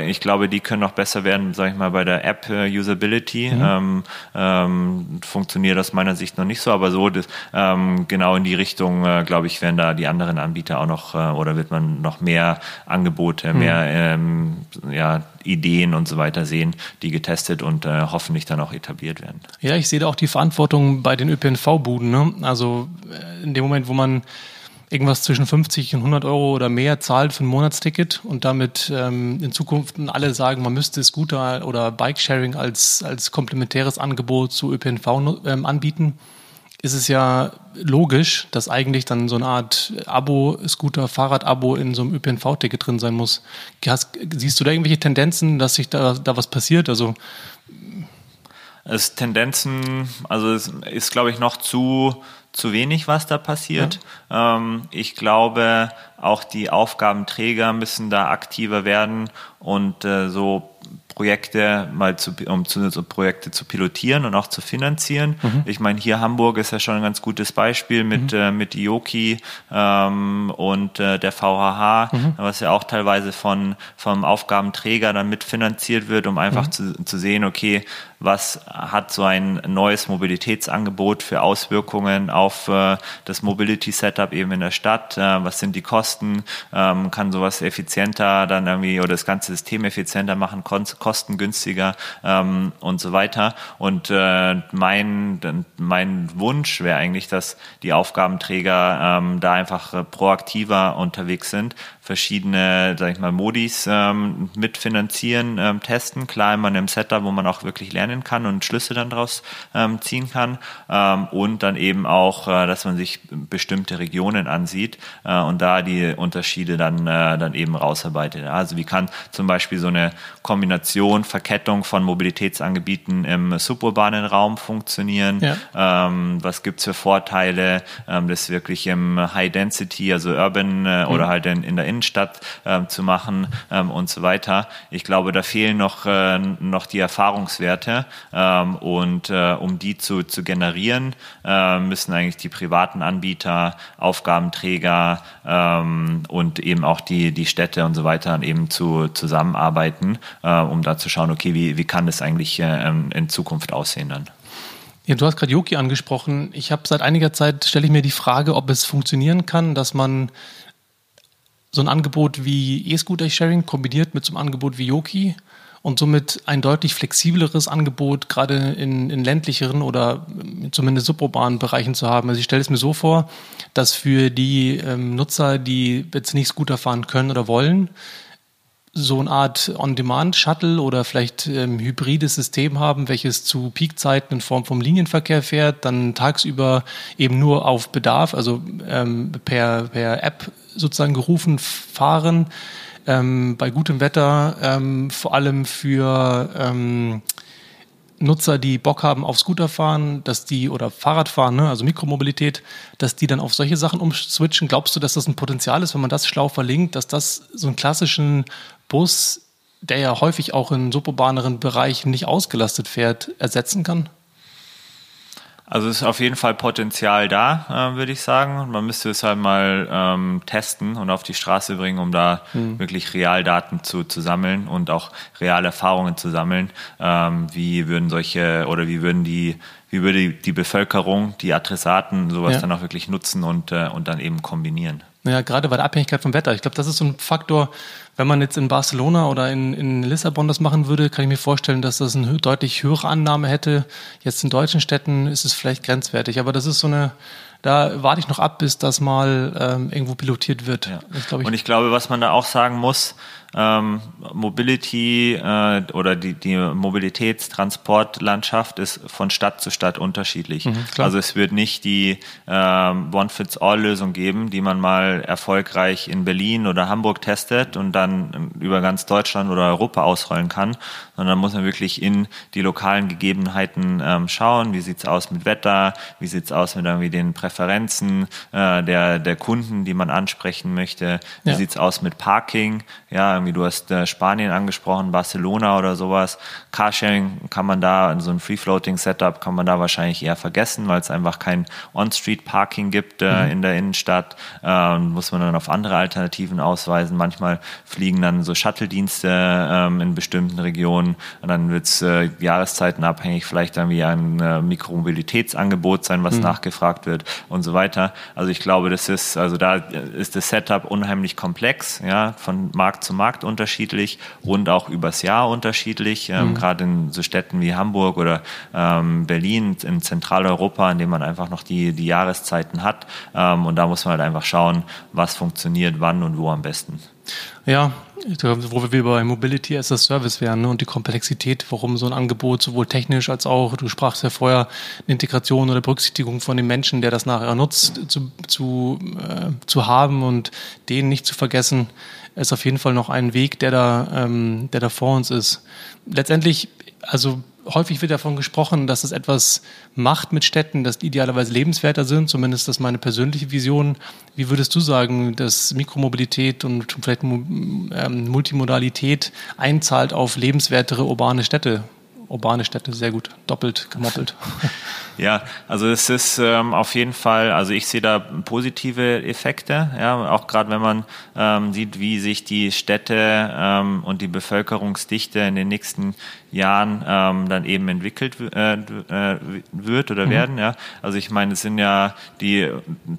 ich glaube, die können noch besser werden, sage ich mal, bei der App-Usability. Mhm. Ähm, ähm, funktioniert aus meiner Sicht noch nicht so, aber so das, ähm, genau in die Richtung, äh, glaube ich, werden da die anderen Anbieter auch noch äh, oder wird man noch mehr Angebote, mhm. mehr ähm, ja, Ideen und so weiter sehen, die getestet und äh, hoffentlich dann auch etabliert werden. Ja, ich sehe da auch die Verantwortung bei den ÖPNV-Buden. Ne? Also äh, in dem Moment, wo man irgendwas zwischen 50 und 100 Euro oder mehr zahlt für ein Monatsticket und damit ähm, in Zukunft alle sagen, man müsste Scooter oder Bikesharing als, als komplementäres Angebot zu ÖPNV ähm, anbieten, ist es ja logisch, dass eigentlich dann so eine Art Abo, Scooter, Fahrrad-Abo in so einem ÖPNV-Ticket drin sein muss. Hast, siehst du da irgendwelche Tendenzen, dass sich da, da was passiert? Also es Tendenzen, also es ist, glaube ich, noch zu, zu wenig, was da passiert. Ja. Ähm, ich glaube, auch die Aufgabenträger müssen da aktiver werden und äh, so Projekte mal zu, um zu, so Projekte zu pilotieren und auch zu finanzieren. Mhm. Ich meine, hier Hamburg ist ja schon ein ganz gutes Beispiel mit, mhm. äh, mit Ioki ähm, und äh, der VHH, mhm. was ja auch teilweise von, vom Aufgabenträger dann mitfinanziert wird, um einfach mhm. zu, zu sehen, okay, was hat so ein neues Mobilitätsangebot für Auswirkungen auf äh, das Mobility Setup eben in der Stadt, äh, was sind die Kosten, ähm, kann sowas effizienter dann irgendwie oder das ganze System effizienter machen, kostengünstiger ähm, und so weiter. Und äh, mein, mein Wunsch wäre eigentlich, dass die Aufgabenträger ähm, da einfach äh, proaktiver unterwegs sind, verschiedene, sag ich mal, Modis ähm, mitfinanzieren, ähm, testen. Klar immer in einem Setup, wo man auch wirklich lernen kann und Schlüsse dann daraus ähm, ziehen kann. Ähm, und dann eben auch, äh, dass man sich bestimmte Regionen ansieht äh, und da die Unterschiede dann, äh, dann eben rausarbeitet. Also wie kann zum Beispiel so eine Kombination, Verkettung von Mobilitätsangeboten im suburbanen Raum funktionieren? Ja. Ähm, was gibt's für Vorteile, ähm, das wirklich im High Density, also Urban äh, mhm. oder halt in, in der Innenstadt Innenstadt ähm, zu machen ähm, und so weiter. Ich glaube, da fehlen noch, äh, noch die Erfahrungswerte ähm, und äh, um die zu, zu generieren, äh, müssen eigentlich die privaten Anbieter, Aufgabenträger ähm, und eben auch die, die Städte und so weiter eben zu, zusammenarbeiten, äh, um da zu schauen, okay, wie, wie kann das eigentlich äh, in Zukunft aussehen dann? Ja, du hast gerade Yoki angesprochen. Ich habe seit einiger Zeit stelle ich mir die Frage, ob es funktionieren kann, dass man so ein Angebot wie E-Scooter-Sharing kombiniert mit so einem Angebot wie Yoki und somit ein deutlich flexibleres Angebot gerade in, in ländlicheren oder zumindest suburbanen Bereichen zu haben. Also ich stelle es mir so vor, dass für die ähm, Nutzer, die jetzt nicht Scooter fahren können oder wollen, so eine Art On-Demand-Shuttle oder vielleicht ähm, hybrides System haben, welches zu Peakzeiten in Form vom Linienverkehr fährt, dann tagsüber eben nur auf Bedarf, also ähm, per, per App sozusagen gerufen fahren, ähm, bei gutem Wetter, ähm, vor allem für ähm, Nutzer, die Bock haben auf Scooter fahren, dass die oder Fahrrad fahren, ne, also Mikromobilität, dass die dann auf solche Sachen umswitchen. Glaubst du, dass das ein Potenzial ist, wenn man das schlau verlinkt, dass das so einen klassischen Bus, der ja häufig auch in suburbaneren Bereichen nicht ausgelastet fährt, ersetzen kann? Also es ist auf jeden Fall Potenzial da, äh, würde ich sagen. Man müsste es halt mal ähm, testen und auf die Straße bringen, um da mhm. wirklich Realdaten zu, zu sammeln und auch reale Erfahrungen zu sammeln. Ähm, wie würden solche oder wie würden die, wie würde die Bevölkerung, die Adressaten sowas ja. dann auch wirklich nutzen und, äh, und dann eben kombinieren? Ja, gerade bei der Abhängigkeit vom Wetter. Ich glaube, das ist so ein Faktor, wenn man jetzt in Barcelona oder in, in Lissabon das machen würde, kann ich mir vorstellen, dass das eine deutlich höhere Annahme hätte. Jetzt in deutschen Städten ist es vielleicht grenzwertig, aber das ist so eine, da warte ich noch ab, bis das mal ähm, irgendwo pilotiert wird. Ja. Ich, ich, Und ich glaube, was man da auch sagen muss, ähm, Mobility äh, oder die, die Mobilitätstransportlandschaft ist von Stadt zu Stadt unterschiedlich. Mhm, also es wird nicht die ähm, One-Fits-All-Lösung geben, die man mal erfolgreich in Berlin oder Hamburg testet und dann über ganz Deutschland oder Europa ausrollen kann, sondern muss man wirklich in die lokalen Gegebenheiten ähm, schauen. Wie sieht's aus mit Wetter? Wie sieht's aus mit irgendwie den Präferenzen äh, der, der Kunden, die man ansprechen möchte? Wie ja. sieht's aus mit Parking? Ja, irgendwie du hast äh, Spanien angesprochen, Barcelona oder sowas. Carsharing kann man da, in so ein Free-Floating-Setup kann man da wahrscheinlich eher vergessen, weil es einfach kein On-Street-Parking gibt äh, mhm. in der Innenstadt. Äh, muss man dann auf andere Alternativen ausweisen. Manchmal fliegen dann so Shuttle-Dienste ähm, in bestimmten Regionen und dann wird es äh, Jahreszeiten abhängig, vielleicht irgendwie ein äh, Mikromobilitätsangebot sein, was mhm. nachgefragt wird und so weiter. Also ich glaube, das ist, also da ist das Setup unheimlich komplex, ja, von Markt zu Markt unterschiedlich und auch übers Jahr unterschiedlich. Ähm, mhm. Gerade in so Städten wie Hamburg oder ähm, Berlin in Zentraleuropa, in dem man einfach noch die, die Jahreszeiten hat. Ähm, und da muss man halt einfach schauen, was funktioniert, wann und wo am besten. Ja, wo wir bei Mobility as a Service wären ne? und die Komplexität, warum so ein Angebot sowohl technisch als auch, du sprachst ja vorher, eine Integration oder Berücksichtigung von dem Menschen, der das nachher nutzt, zu, zu, äh, zu haben und den nicht zu vergessen, ist auf jeden Fall noch ein Weg, der da, ähm, der da vor uns ist. Letztendlich, also häufig wird davon gesprochen, dass es etwas macht mit Städten, dass die idealerweise lebenswerter sind. Zumindest das ist meine persönliche Vision. Wie würdest du sagen, dass Mikromobilität und vielleicht ähm, Multimodalität einzahlt auf lebenswertere urbane Städte? Urbane Städte, sehr gut. Doppelt gemoppelt. Ja, also es ist ähm, auf jeden Fall, also ich sehe da positive Effekte, ja, auch gerade wenn man ähm, sieht, wie sich die Städte ähm, und die Bevölkerungsdichte in den nächsten Jahren ähm, dann eben entwickelt äh, äh, wird oder mhm. werden. Ja? Also ich meine, es sind ja die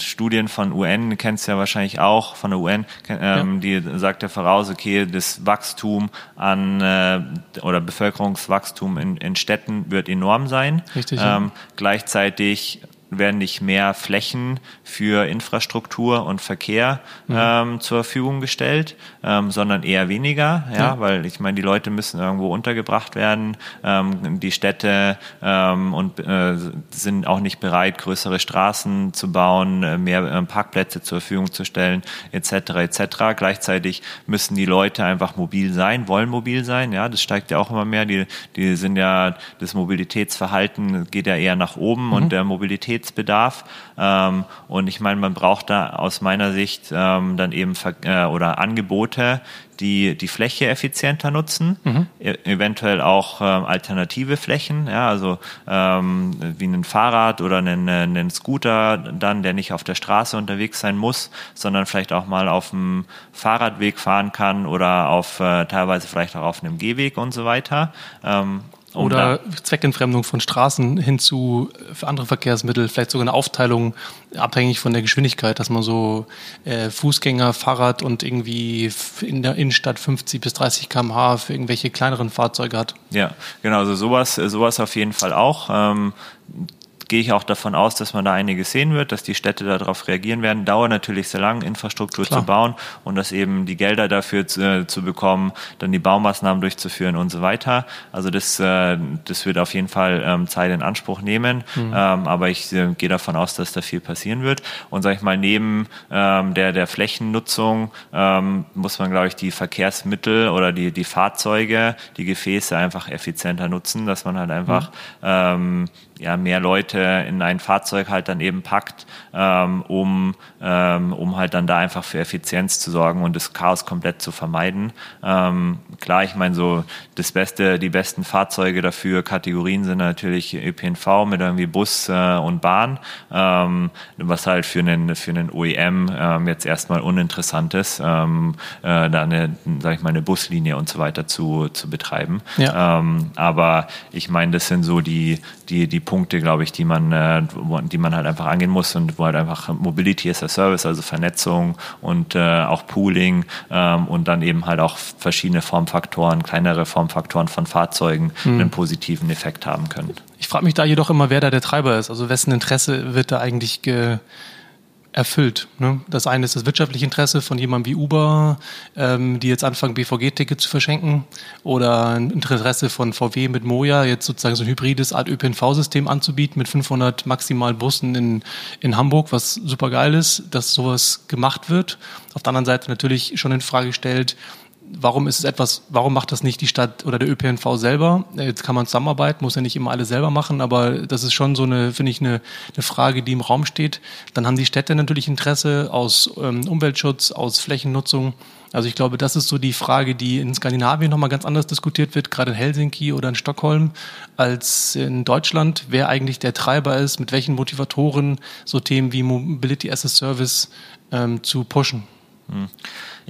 Studien von UN, kennst du ja wahrscheinlich auch von der UN, ähm, ja. die sagt ja voraus, okay, das Wachstum an äh, oder Bevölkerungswachstum in, in Städten wird enorm sein. Richtig. Ähm, gleichzeitig werden nicht mehr Flächen für Infrastruktur und Verkehr mhm. ähm, zur Verfügung gestellt, ähm, sondern eher weniger, ja, ja, weil ich meine, die Leute müssen irgendwo untergebracht werden, ähm, die Städte ähm, und äh, sind auch nicht bereit, größere Straßen zu bauen, äh, mehr äh, Parkplätze zur Verfügung zu stellen, etc. etc. Gleichzeitig müssen die Leute einfach mobil sein, wollen mobil sein, ja, das steigt ja auch immer mehr. Die, die sind ja das Mobilitätsverhalten geht ja eher nach oben mhm. und der Mobilität Mobilitätsbedarf. Ähm, und ich meine, man braucht da aus meiner Sicht ähm, dann eben äh, oder Angebote, die die Fläche effizienter nutzen, mhm. e eventuell auch ähm, alternative Flächen, ja, also ähm, wie ein Fahrrad oder einen, einen Scooter dann, der nicht auf der Straße unterwegs sein muss, sondern vielleicht auch mal auf dem Fahrradweg fahren kann oder auf äh, teilweise vielleicht auch auf einem Gehweg und so weiter. Ähm, oder Zweckentfremdung von Straßen hin zu für andere Verkehrsmittel, vielleicht sogar eine Aufteilung abhängig von der Geschwindigkeit, dass man so äh, Fußgänger, Fahrrad und irgendwie in der Innenstadt 50 bis 30 km/h für irgendwelche kleineren Fahrzeuge hat. Ja, genau, also sowas, sowas auf jeden Fall auch. Ähm, gehe ich auch davon aus, dass man da einiges sehen wird, dass die Städte darauf reagieren werden. Dauert natürlich sehr lang, Infrastruktur Klar. zu bauen und dass eben die Gelder dafür zu, äh, zu, bekommen, dann die Baumaßnahmen durchzuführen und so weiter. Also das, äh, das wird auf jeden Fall ähm, Zeit in Anspruch nehmen, mhm. ähm, aber ich äh, gehe davon aus, dass da viel passieren wird. Und sage ich mal, neben ähm, der, der Flächennutzung ähm, muss man, glaube ich, die Verkehrsmittel oder die, die Fahrzeuge, die Gefäße einfach effizienter nutzen, dass man halt einfach mhm ja, mehr Leute in ein Fahrzeug halt dann eben packt, ähm, um, ähm, um halt dann da einfach für Effizienz zu sorgen und das Chaos komplett zu vermeiden. Ähm, klar, ich meine so das Beste, die besten Fahrzeuge dafür, Kategorien sind natürlich ÖPNV mit irgendwie Bus äh, und Bahn, ähm, was halt für einen, für einen OEM ähm, jetzt erstmal uninteressant ist, ähm, äh, da eine, sag ich mal, eine Buslinie und so weiter zu, zu betreiben. Ja. Ähm, aber ich meine, das sind so die, die, die Punkte, glaube ich, die man, äh, die man halt einfach angehen muss und wo halt einfach Mobility as a Service, also Vernetzung und äh, auch Pooling ähm, und dann eben halt auch verschiedene Formfaktoren, kleinere Formfaktoren von Fahrzeugen mhm. einen positiven Effekt haben können. Ich frage mich da jedoch immer, wer da der Treiber ist. Also wessen Interesse wird da eigentlich ge erfüllt. Ne? Das eine ist das wirtschaftliche Interesse von jemandem wie Uber, ähm, die jetzt anfangen, BVG-Tickets zu verschenken, oder ein Interesse von VW mit Moja, jetzt sozusagen so ein hybrides Art ÖPNV-System anzubieten mit 500 maximal Bussen in, in Hamburg, was super geil ist, dass sowas gemacht wird. Auf der anderen Seite natürlich schon in Frage stellt, warum ist es etwas, warum macht das nicht die Stadt oder der ÖPNV selber? Jetzt kann man zusammenarbeiten, muss ja nicht immer alles selber machen, aber das ist schon so eine, finde ich, eine, eine Frage, die im Raum steht. Dann haben die Städte natürlich Interesse aus ähm, Umweltschutz, aus Flächennutzung. Also ich glaube, das ist so die Frage, die in Skandinavien nochmal ganz anders diskutiert wird, gerade in Helsinki oder in Stockholm, als in Deutschland, wer eigentlich der Treiber ist, mit welchen Motivatoren so Themen wie Mobility as a Service ähm, zu pushen. Hm.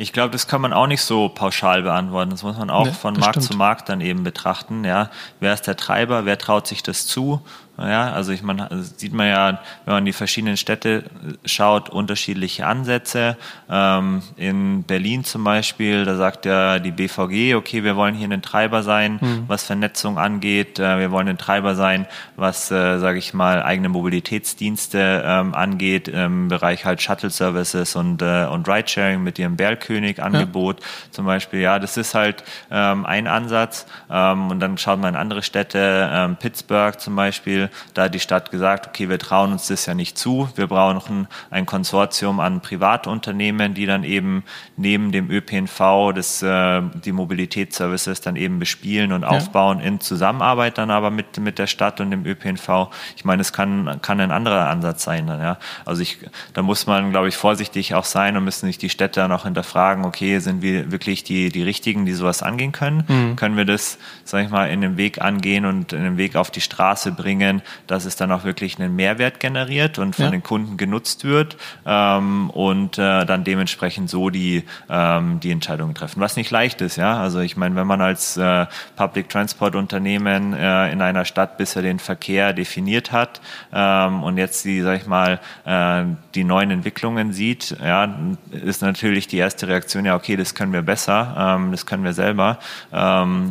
Ich glaube, das kann man auch nicht so pauschal beantworten. Das muss man auch nee, von Markt stimmt. zu Markt dann eben betrachten. Ja, wer ist der Treiber? Wer traut sich das zu? Ja, also ich meine, sieht man ja, wenn man die verschiedenen Städte schaut, unterschiedliche Ansätze. Ähm, in Berlin zum Beispiel, da sagt ja die BVG, okay, wir wollen hier ein Treiber sein, mhm. was Vernetzung angeht. Äh, wir wollen ein Treiber sein, was, äh, sage ich mal, eigene Mobilitätsdienste ähm, angeht, im Bereich halt Shuttle Services und, äh, und Ridesharing mit ihrem Bergkönig-Angebot ja. zum Beispiel. Ja, das ist halt ähm, ein Ansatz. Ähm, und dann schaut man in andere Städte, ähm, Pittsburgh zum Beispiel, da hat die Stadt gesagt, okay, wir trauen uns das ja nicht zu. Wir brauchen ein Konsortium an Privatunternehmen, die dann eben neben dem ÖPNV das, äh, die Mobilitätsservices dann eben bespielen und ja. aufbauen in Zusammenarbeit dann aber mit, mit der Stadt und dem ÖPNV. Ich meine, es kann, kann ein anderer Ansatz sein dann, ja. Also ich, da muss man, glaube ich, vorsichtig auch sein und müssen sich die Städte dann auch hinterfragen, okay, sind wir wirklich die, die Richtigen, die sowas angehen können? Mhm. Können wir das, sag ich mal, in den Weg angehen und in den Weg auf die Straße bringen, dass es dann auch wirklich einen Mehrwert generiert und von ja. den Kunden genutzt wird ähm, und äh, dann dementsprechend so die, ähm, die Entscheidungen treffen. Was nicht leicht ist, ja. Also ich meine, wenn man als äh, Public Transport Unternehmen äh, in einer Stadt bisher den Verkehr definiert hat ähm, und jetzt die, sag ich mal, äh, die neuen Entwicklungen sieht, ja, ist natürlich die erste Reaktion, ja, okay, das können wir besser, ähm, das können wir selber. Ähm,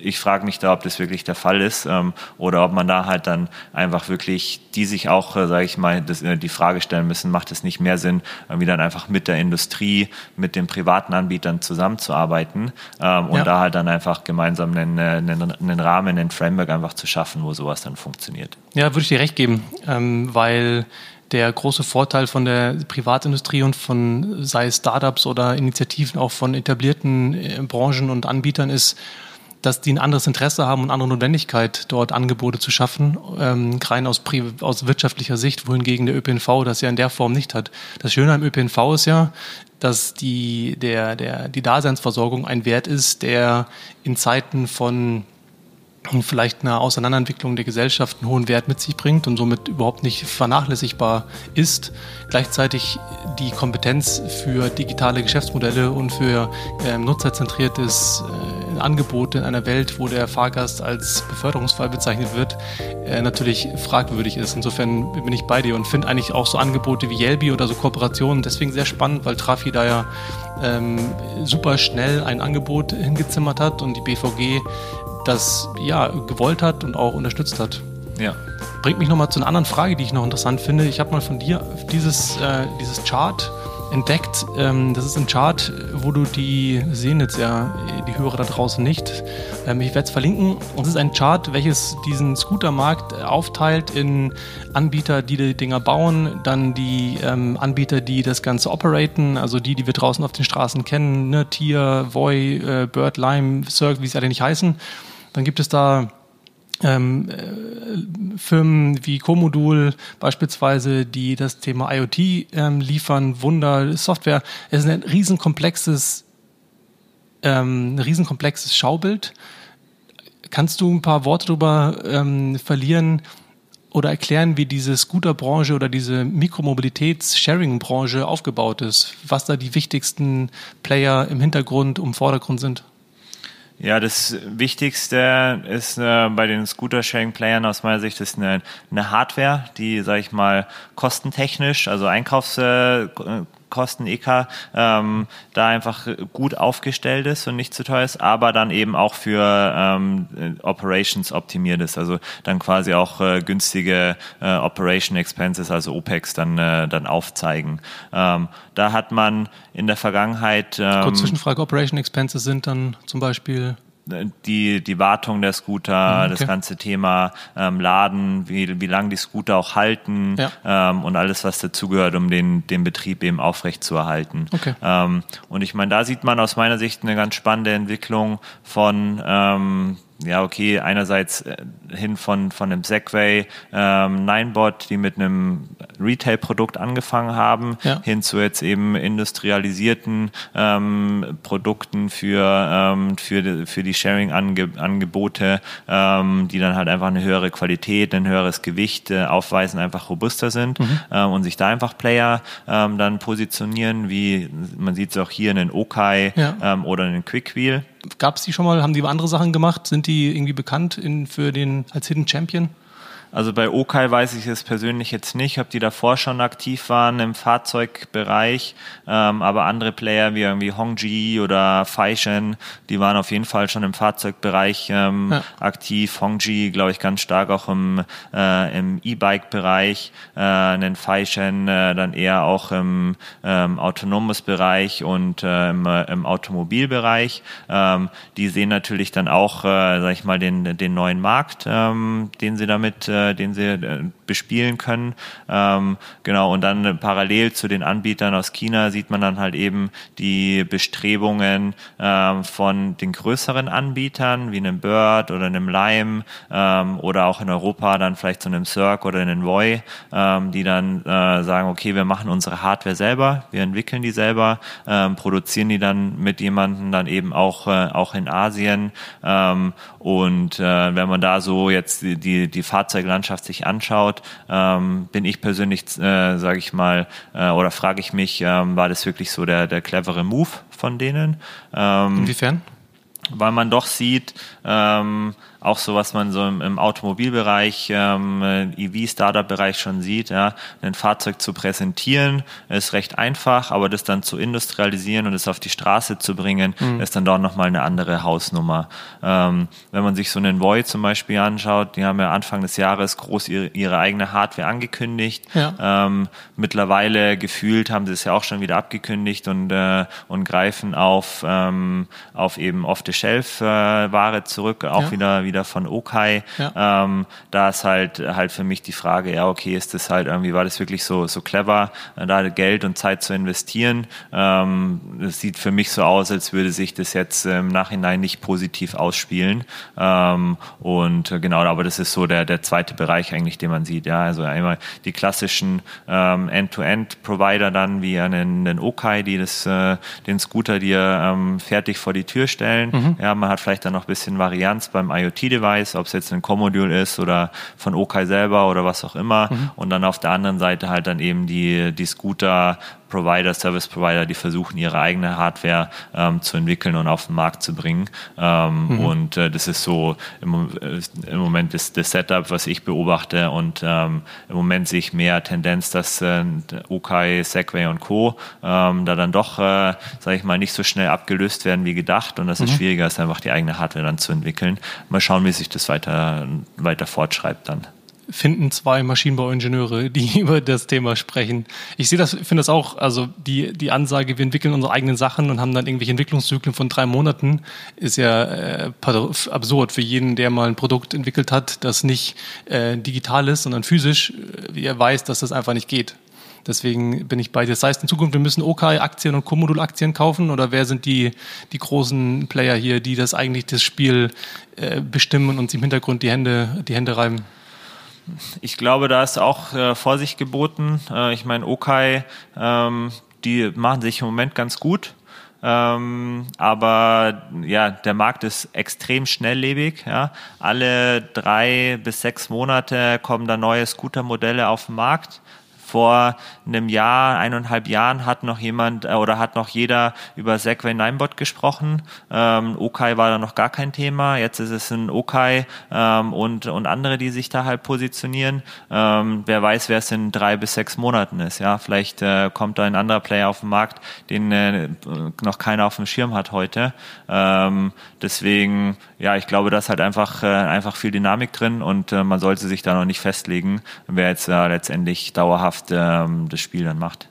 ich frage mich da, ob das wirklich der Fall ist ähm, oder ob man da halt dann einfach wirklich, die sich auch, äh, sage ich mal, das, äh, die Frage stellen müssen, macht es nicht mehr Sinn, irgendwie dann einfach mit der Industrie, mit den privaten Anbietern zusammenzuarbeiten ähm, und ja. da halt dann einfach gemeinsam einen, äh, einen, einen Rahmen, einen Framework einfach zu schaffen, wo sowas dann funktioniert. Ja, würde ich dir recht geben, ähm, weil der große Vorteil von der Privatindustrie und von sei es Startups oder Initiativen auch von etablierten äh, Branchen und Anbietern ist, dass die ein anderes Interesse haben und andere Notwendigkeit, dort Angebote zu schaffen, ähm, rein aus, aus wirtschaftlicher Sicht, wohingegen der ÖPNV das ja in der Form nicht hat. Das Schöne am ÖPNV ist ja, dass die, der, der, die Daseinsversorgung ein Wert ist, der in Zeiten von vielleicht eine Auseinanderentwicklung der Gesellschaft einen hohen Wert mit sich bringt und somit überhaupt nicht vernachlässigbar ist. Gleichzeitig die Kompetenz für digitale Geschäftsmodelle und für äh, nutzerzentriertes äh, Angebot in einer Welt, wo der Fahrgast als Beförderungsfall bezeichnet wird, äh, natürlich fragwürdig ist. Insofern bin ich bei dir und finde eigentlich auch so Angebote wie Yelby oder so Kooperationen deswegen sehr spannend, weil Trafi da ja ähm, super schnell ein Angebot hingezimmert hat und die BVG das ja gewollt hat und auch unterstützt hat. Ja. Bringt mich nochmal zu einer anderen Frage, die ich noch interessant finde. Ich habe mal von dir dieses, äh, dieses Chart entdeckt. Ähm, das ist ein Chart, wo du die sehen jetzt ja die Hörer da draußen nicht. Ähm, ich werde es verlinken. Das ist ein Chart, welches diesen Scootermarkt aufteilt in Anbieter, die die Dinger bauen, dann die ähm, Anbieter, die das Ganze operaten, also die, die wir draußen auf den Straßen kennen, ne? Tier, Voy, äh, Bird, Lime, Cirque, wie sie alle nicht heißen. Dann gibt es da ähm, äh, Firmen wie Comodul beispielsweise, die das Thema IoT ähm, liefern, Wunder, Software. Es ist ein riesenkomplexes, ähm, riesenkomplexes Schaubild. Kannst du ein paar Worte darüber ähm, verlieren oder erklären, wie diese Scooterbranche oder diese Mikromobilitäts-Sharing-Branche aufgebaut ist? Was da die wichtigsten Player im Hintergrund, im Vordergrund sind? Ja, das Wichtigste ist äh, bei den Scooter-Sharing-Playern aus meiner Sicht ist eine, eine Hardware, die, sage ich mal, kostentechnisch, also Einkaufs, äh, Kosten EK ähm, da einfach gut aufgestellt ist und nicht zu teuer ist, aber dann eben auch für ähm, Operations optimiert ist, also dann quasi auch äh, günstige äh, Operation Expenses, also OPEX dann äh, dann aufzeigen. Ähm, da hat man in der Vergangenheit ähm, Kurz Zwischenfrage: Operation Expenses sind dann zum Beispiel die, die Wartung der Scooter, mhm, okay. das ganze Thema ähm, Laden, wie, wie lange die Scooter auch halten ja. ähm, und alles, was dazugehört, um den, den Betrieb eben aufrecht zu erhalten. Okay. Ähm, und ich meine, da sieht man aus meiner Sicht eine ganz spannende Entwicklung von ähm, ja, okay, einerseits äh, hin von, von einem Segway ähm, Ninebot, die mit einem Retail-Produkt angefangen haben, ja. hin zu jetzt eben industrialisierten ähm, Produkten für, ähm, für, die, für die Sharing-Angebote, ähm, die dann halt einfach eine höhere Qualität, ein höheres Gewicht äh, aufweisen, einfach robuster sind mhm. ähm, und sich da einfach Player ähm, dann positionieren, wie man sieht es auch hier in den Okai ja. ähm, oder in den Quickwheel. Gab es die schon mal? Haben die andere Sachen gemacht? Sind die irgendwie bekannt in, für den als Hidden Champion? Also bei Okai weiß ich es persönlich jetzt nicht, ob die davor schon aktiv waren im Fahrzeugbereich, ähm, aber andere Player wie irgendwie Hongji oder Faishen, die waren auf jeden Fall schon im Fahrzeugbereich ähm, ja. aktiv. Hongji, glaube ich, ganz stark auch im, äh, im E-Bike-Bereich, äh, einen Faishen äh, dann eher auch im ähm, autonomes Bereich und äh, im, äh, im Automobilbereich. Ähm, die sehen natürlich dann auch, äh, sag ich mal, den, den neuen Markt, ähm, den sie damit äh, den sie äh, bespielen können. Ähm, genau, und dann parallel zu den Anbietern aus China sieht man dann halt eben die Bestrebungen ähm, von den größeren Anbietern wie einem Bird oder einem Lime ähm, oder auch in Europa dann vielleicht zu einem Cirque oder einem Voy, ähm, die dann äh, sagen, okay, wir machen unsere Hardware selber, wir entwickeln die selber, ähm, produzieren die dann mit jemandem dann eben auch, äh, auch in Asien ähm, und äh, wenn man da so jetzt die, die, die Fahrzeuglandschaft sich anschaut, ähm, bin ich persönlich, äh, sage ich mal, äh, oder frage ich mich, ähm, war das wirklich so der, der clevere Move von denen? Ähm, Inwiefern? Weil man doch sieht, ähm, auch so, was man so im, im Automobilbereich, ähm, EV-Startup-Bereich schon sieht, ja, ein Fahrzeug zu präsentieren, ist recht einfach, aber das dann zu industrialisieren und es auf die Straße zu bringen, mhm. ist dann doch nochmal eine andere Hausnummer. Ähm, wenn man sich so einen Void zum Beispiel anschaut, die haben ja Anfang des Jahres groß ihre, ihre eigene Hardware angekündigt. Ja. Ähm, mittlerweile gefühlt haben sie es ja auch schon wieder abgekündigt und, äh, und greifen auf, ähm, auf eben Off-the-Shelf-Ware äh, zurück, auch ja. wieder, wieder wieder von Okai. Ja. Ähm, da ist halt halt für mich die Frage, ja, okay, ist das halt irgendwie, war das wirklich so, so clever, äh, da Geld und Zeit zu investieren? Ähm, das sieht für mich so aus, als würde sich das jetzt im Nachhinein nicht positiv ausspielen. Ähm, und äh, genau, aber das ist so der, der zweite Bereich eigentlich, den man sieht. Ja, also einmal die klassischen ähm, End-to-End-Provider dann wie einen, den Okai, die das, äh, den Scooter dir ähm, fertig vor die Tür stellen. Mhm. Ja, man hat vielleicht dann noch ein bisschen Varianz beim IoT IoT-Device, ob es jetzt ein Commodule ist oder von Okai selber oder was auch immer. Mhm. Und dann auf der anderen Seite halt dann eben die, die Scooter Provider, Service Provider, die versuchen, ihre eigene Hardware ähm, zu entwickeln und auf den Markt zu bringen. Ähm, mhm. Und äh, das ist so im, äh, im Moment das, das, Setup, was ich beobachte. Und ähm, im Moment sehe ich mehr Tendenz, dass äh, Okai, Segway und Co. Ähm, da dann doch, äh, sage ich mal, nicht so schnell abgelöst werden wie gedacht. Und dass mhm. es schwieriger ist, einfach die eigene Hardware dann zu entwickeln. Mal schauen, wie sich das weiter, weiter fortschreibt dann finden zwei Maschinenbauingenieure, die über das Thema sprechen. Ich sehe das, finde das auch, also die, die Ansage, wir entwickeln unsere eigenen Sachen und haben dann irgendwelche Entwicklungszyklen von drei Monaten, ist ja äh, absurd für jeden, der mal ein Produkt entwickelt hat, das nicht äh, digital ist, sondern physisch, äh, er weiß, dass das einfach nicht geht. Deswegen bin ich bei dir. Das heißt, in Zukunft, wir müssen Okai-Aktien und Comodul-Aktien kaufen oder wer sind die, die großen Player hier, die das eigentlich das Spiel äh, bestimmen und sich im Hintergrund die Hände, die Hände reiben? Ich glaube, da ist auch äh, Vorsicht geboten. Äh, ich meine, Okai, ähm, die machen sich im Moment ganz gut. Ähm, aber ja, der Markt ist extrem schnelllebig. Ja. Alle drei bis sechs Monate kommen da neue Scootermodelle auf den Markt vor einem Jahr, eineinhalb Jahren hat noch jemand äh, oder hat noch jeder über Segway Ninebot gesprochen. Ähm, Okai war da noch gar kein Thema. Jetzt ist es ein Okai ähm, und, und andere, die sich da halt positionieren. Ähm, wer weiß, wer es in drei bis sechs Monaten ist. Ja, vielleicht äh, kommt da ein anderer Player auf den Markt, den äh, noch keiner auf dem Schirm hat heute. Ähm, deswegen, ja, ich glaube, da ist halt einfach, äh, einfach viel Dynamik drin und äh, man sollte sich da noch nicht festlegen, wer jetzt äh, letztendlich dauerhaft ähm, das Spiel dann macht.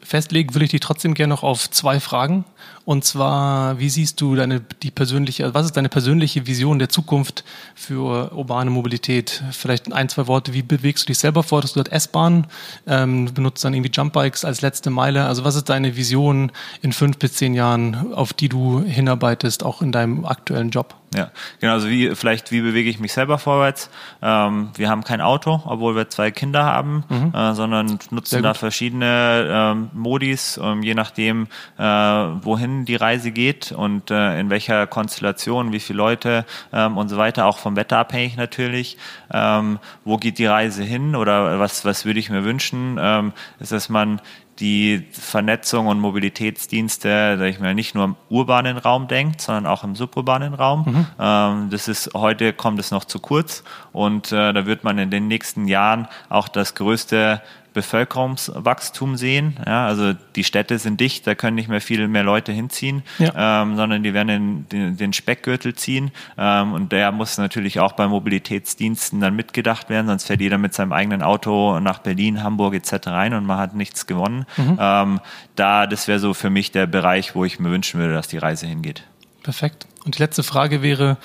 Festlegen will ich dich trotzdem gerne noch auf zwei Fragen. Und zwar, wie siehst du deine, die persönliche, was ist deine persönliche Vision der Zukunft für urbane Mobilität? Vielleicht ein, zwei Worte, wie bewegst du dich selber vor? Dass du dort S-Bahn, ähm, benutzt dann irgendwie Jumpbikes als letzte Meile. Also was ist deine Vision in fünf bis zehn Jahren, auf die du hinarbeitest, auch in deinem aktuellen Job? Ja, genau. Also wie vielleicht wie bewege ich mich selber vorwärts? Ähm, wir haben kein Auto, obwohl wir zwei Kinder haben, mhm. äh, sondern nutzen da verschiedene ähm, Modis, ähm, je nachdem, äh, wohin die Reise geht und äh, in welcher Konstellation, wie viele Leute ähm, und so weiter, auch vom Wetter abhängig natürlich. Ähm, wo geht die Reise hin oder was was würde ich mir wünschen? Ähm, ist, dass man die Vernetzung und Mobilitätsdienste, sag ich mal, nicht nur im urbanen Raum denkt, sondern auch im suburbanen Raum. Mhm. Ähm, das ist heute kommt es noch zu kurz und äh, da wird man in den nächsten Jahren auch das größte Bevölkerungswachstum sehen. Ja, also die Städte sind dicht, da können nicht mehr viele mehr Leute hinziehen, ja. ähm, sondern die werden in den, den Speckgürtel ziehen. Ähm, und der muss natürlich auch bei Mobilitätsdiensten dann mitgedacht werden, sonst fährt jeder mit seinem eigenen Auto nach Berlin, Hamburg etc. rein und man hat nichts gewonnen. Mhm. Ähm, da, das wäre so für mich der Bereich, wo ich mir wünschen würde, dass die Reise hingeht. Perfekt. Und die letzte Frage wäre,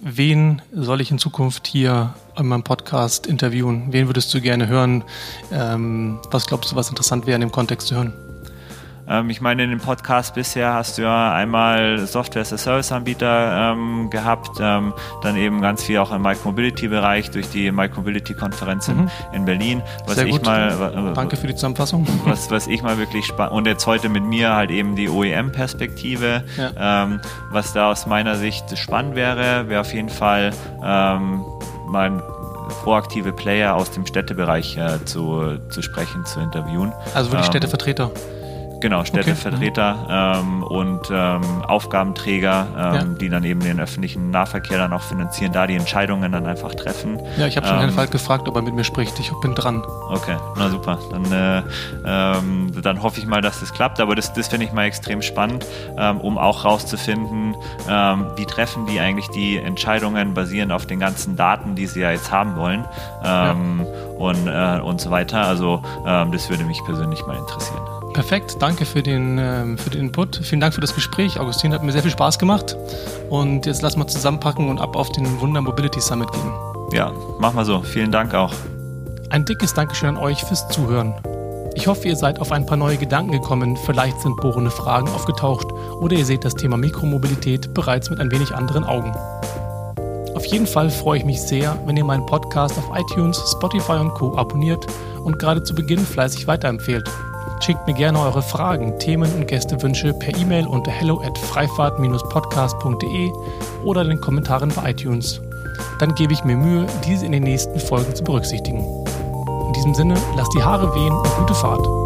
wen soll ich in Zukunft hier in meinem Podcast interviewen? Wen würdest du gerne hören? Ähm, was glaubst du, was interessant wäre in dem Kontext zu hören? Ähm, ich meine, in dem Podcast bisher hast du ja einmal Software as a Service Anbieter ähm, gehabt, ähm, dann eben ganz viel auch im Micromobility-Bereich durch die Micromobility-Konferenz mhm. in, Berlin. Was Sehr ich gut. mal, Danke für die Zusammenfassung. Was, was ich mal wirklich spannend und jetzt heute mit mir halt eben die OEM-Perspektive. Ja. Ähm, was da aus meiner Sicht spannend wäre, wäre auf jeden Fall ähm, mal proaktive Player aus dem Städtebereich äh, zu, zu sprechen, zu interviewen. Also wirklich ähm, Städtevertreter. Genau, Städtevertreter okay. ähm, und ähm, Aufgabenträger, ähm, ja. die dann eben den öffentlichen Nahverkehr dann auch finanzieren, da die Entscheidungen dann einfach treffen. Ja, ich habe schon Herrn ähm, Falk gefragt, ob er mit mir spricht. Ich bin dran. Okay, na super. Dann, äh, ähm, dann hoffe ich mal, dass das klappt. Aber das, das finde ich mal extrem spannend, um auch rauszufinden, wie treffen die eigentlich die Entscheidungen basierend auf den ganzen Daten, die sie ja jetzt haben wollen ja. und, äh, und so weiter. Also das würde mich persönlich mal interessieren. Perfekt, danke für den, ähm, für den Input. Vielen Dank für das Gespräch. Augustin hat mir sehr viel Spaß gemacht. Und jetzt lassen wir zusammenpacken und ab auf den Wunder Mobility Summit gehen. Ja, machen wir so. Vielen Dank auch. Ein dickes Dankeschön an euch fürs Zuhören. Ich hoffe, ihr seid auf ein paar neue Gedanken gekommen, vielleicht sind bohrende Fragen aufgetaucht oder ihr seht das Thema Mikromobilität bereits mit ein wenig anderen Augen. Auf jeden Fall freue ich mich sehr, wenn ihr meinen Podcast auf iTunes, Spotify und Co. abonniert und gerade zu Beginn fleißig weiterempfehlt. Schickt mir gerne eure Fragen, Themen und Gästewünsche per E-Mail unter hello at freifahrt-podcast.de oder in den Kommentaren bei iTunes. Dann gebe ich mir Mühe, diese in den nächsten Folgen zu berücksichtigen. In diesem Sinne, lasst die Haare wehen und gute Fahrt.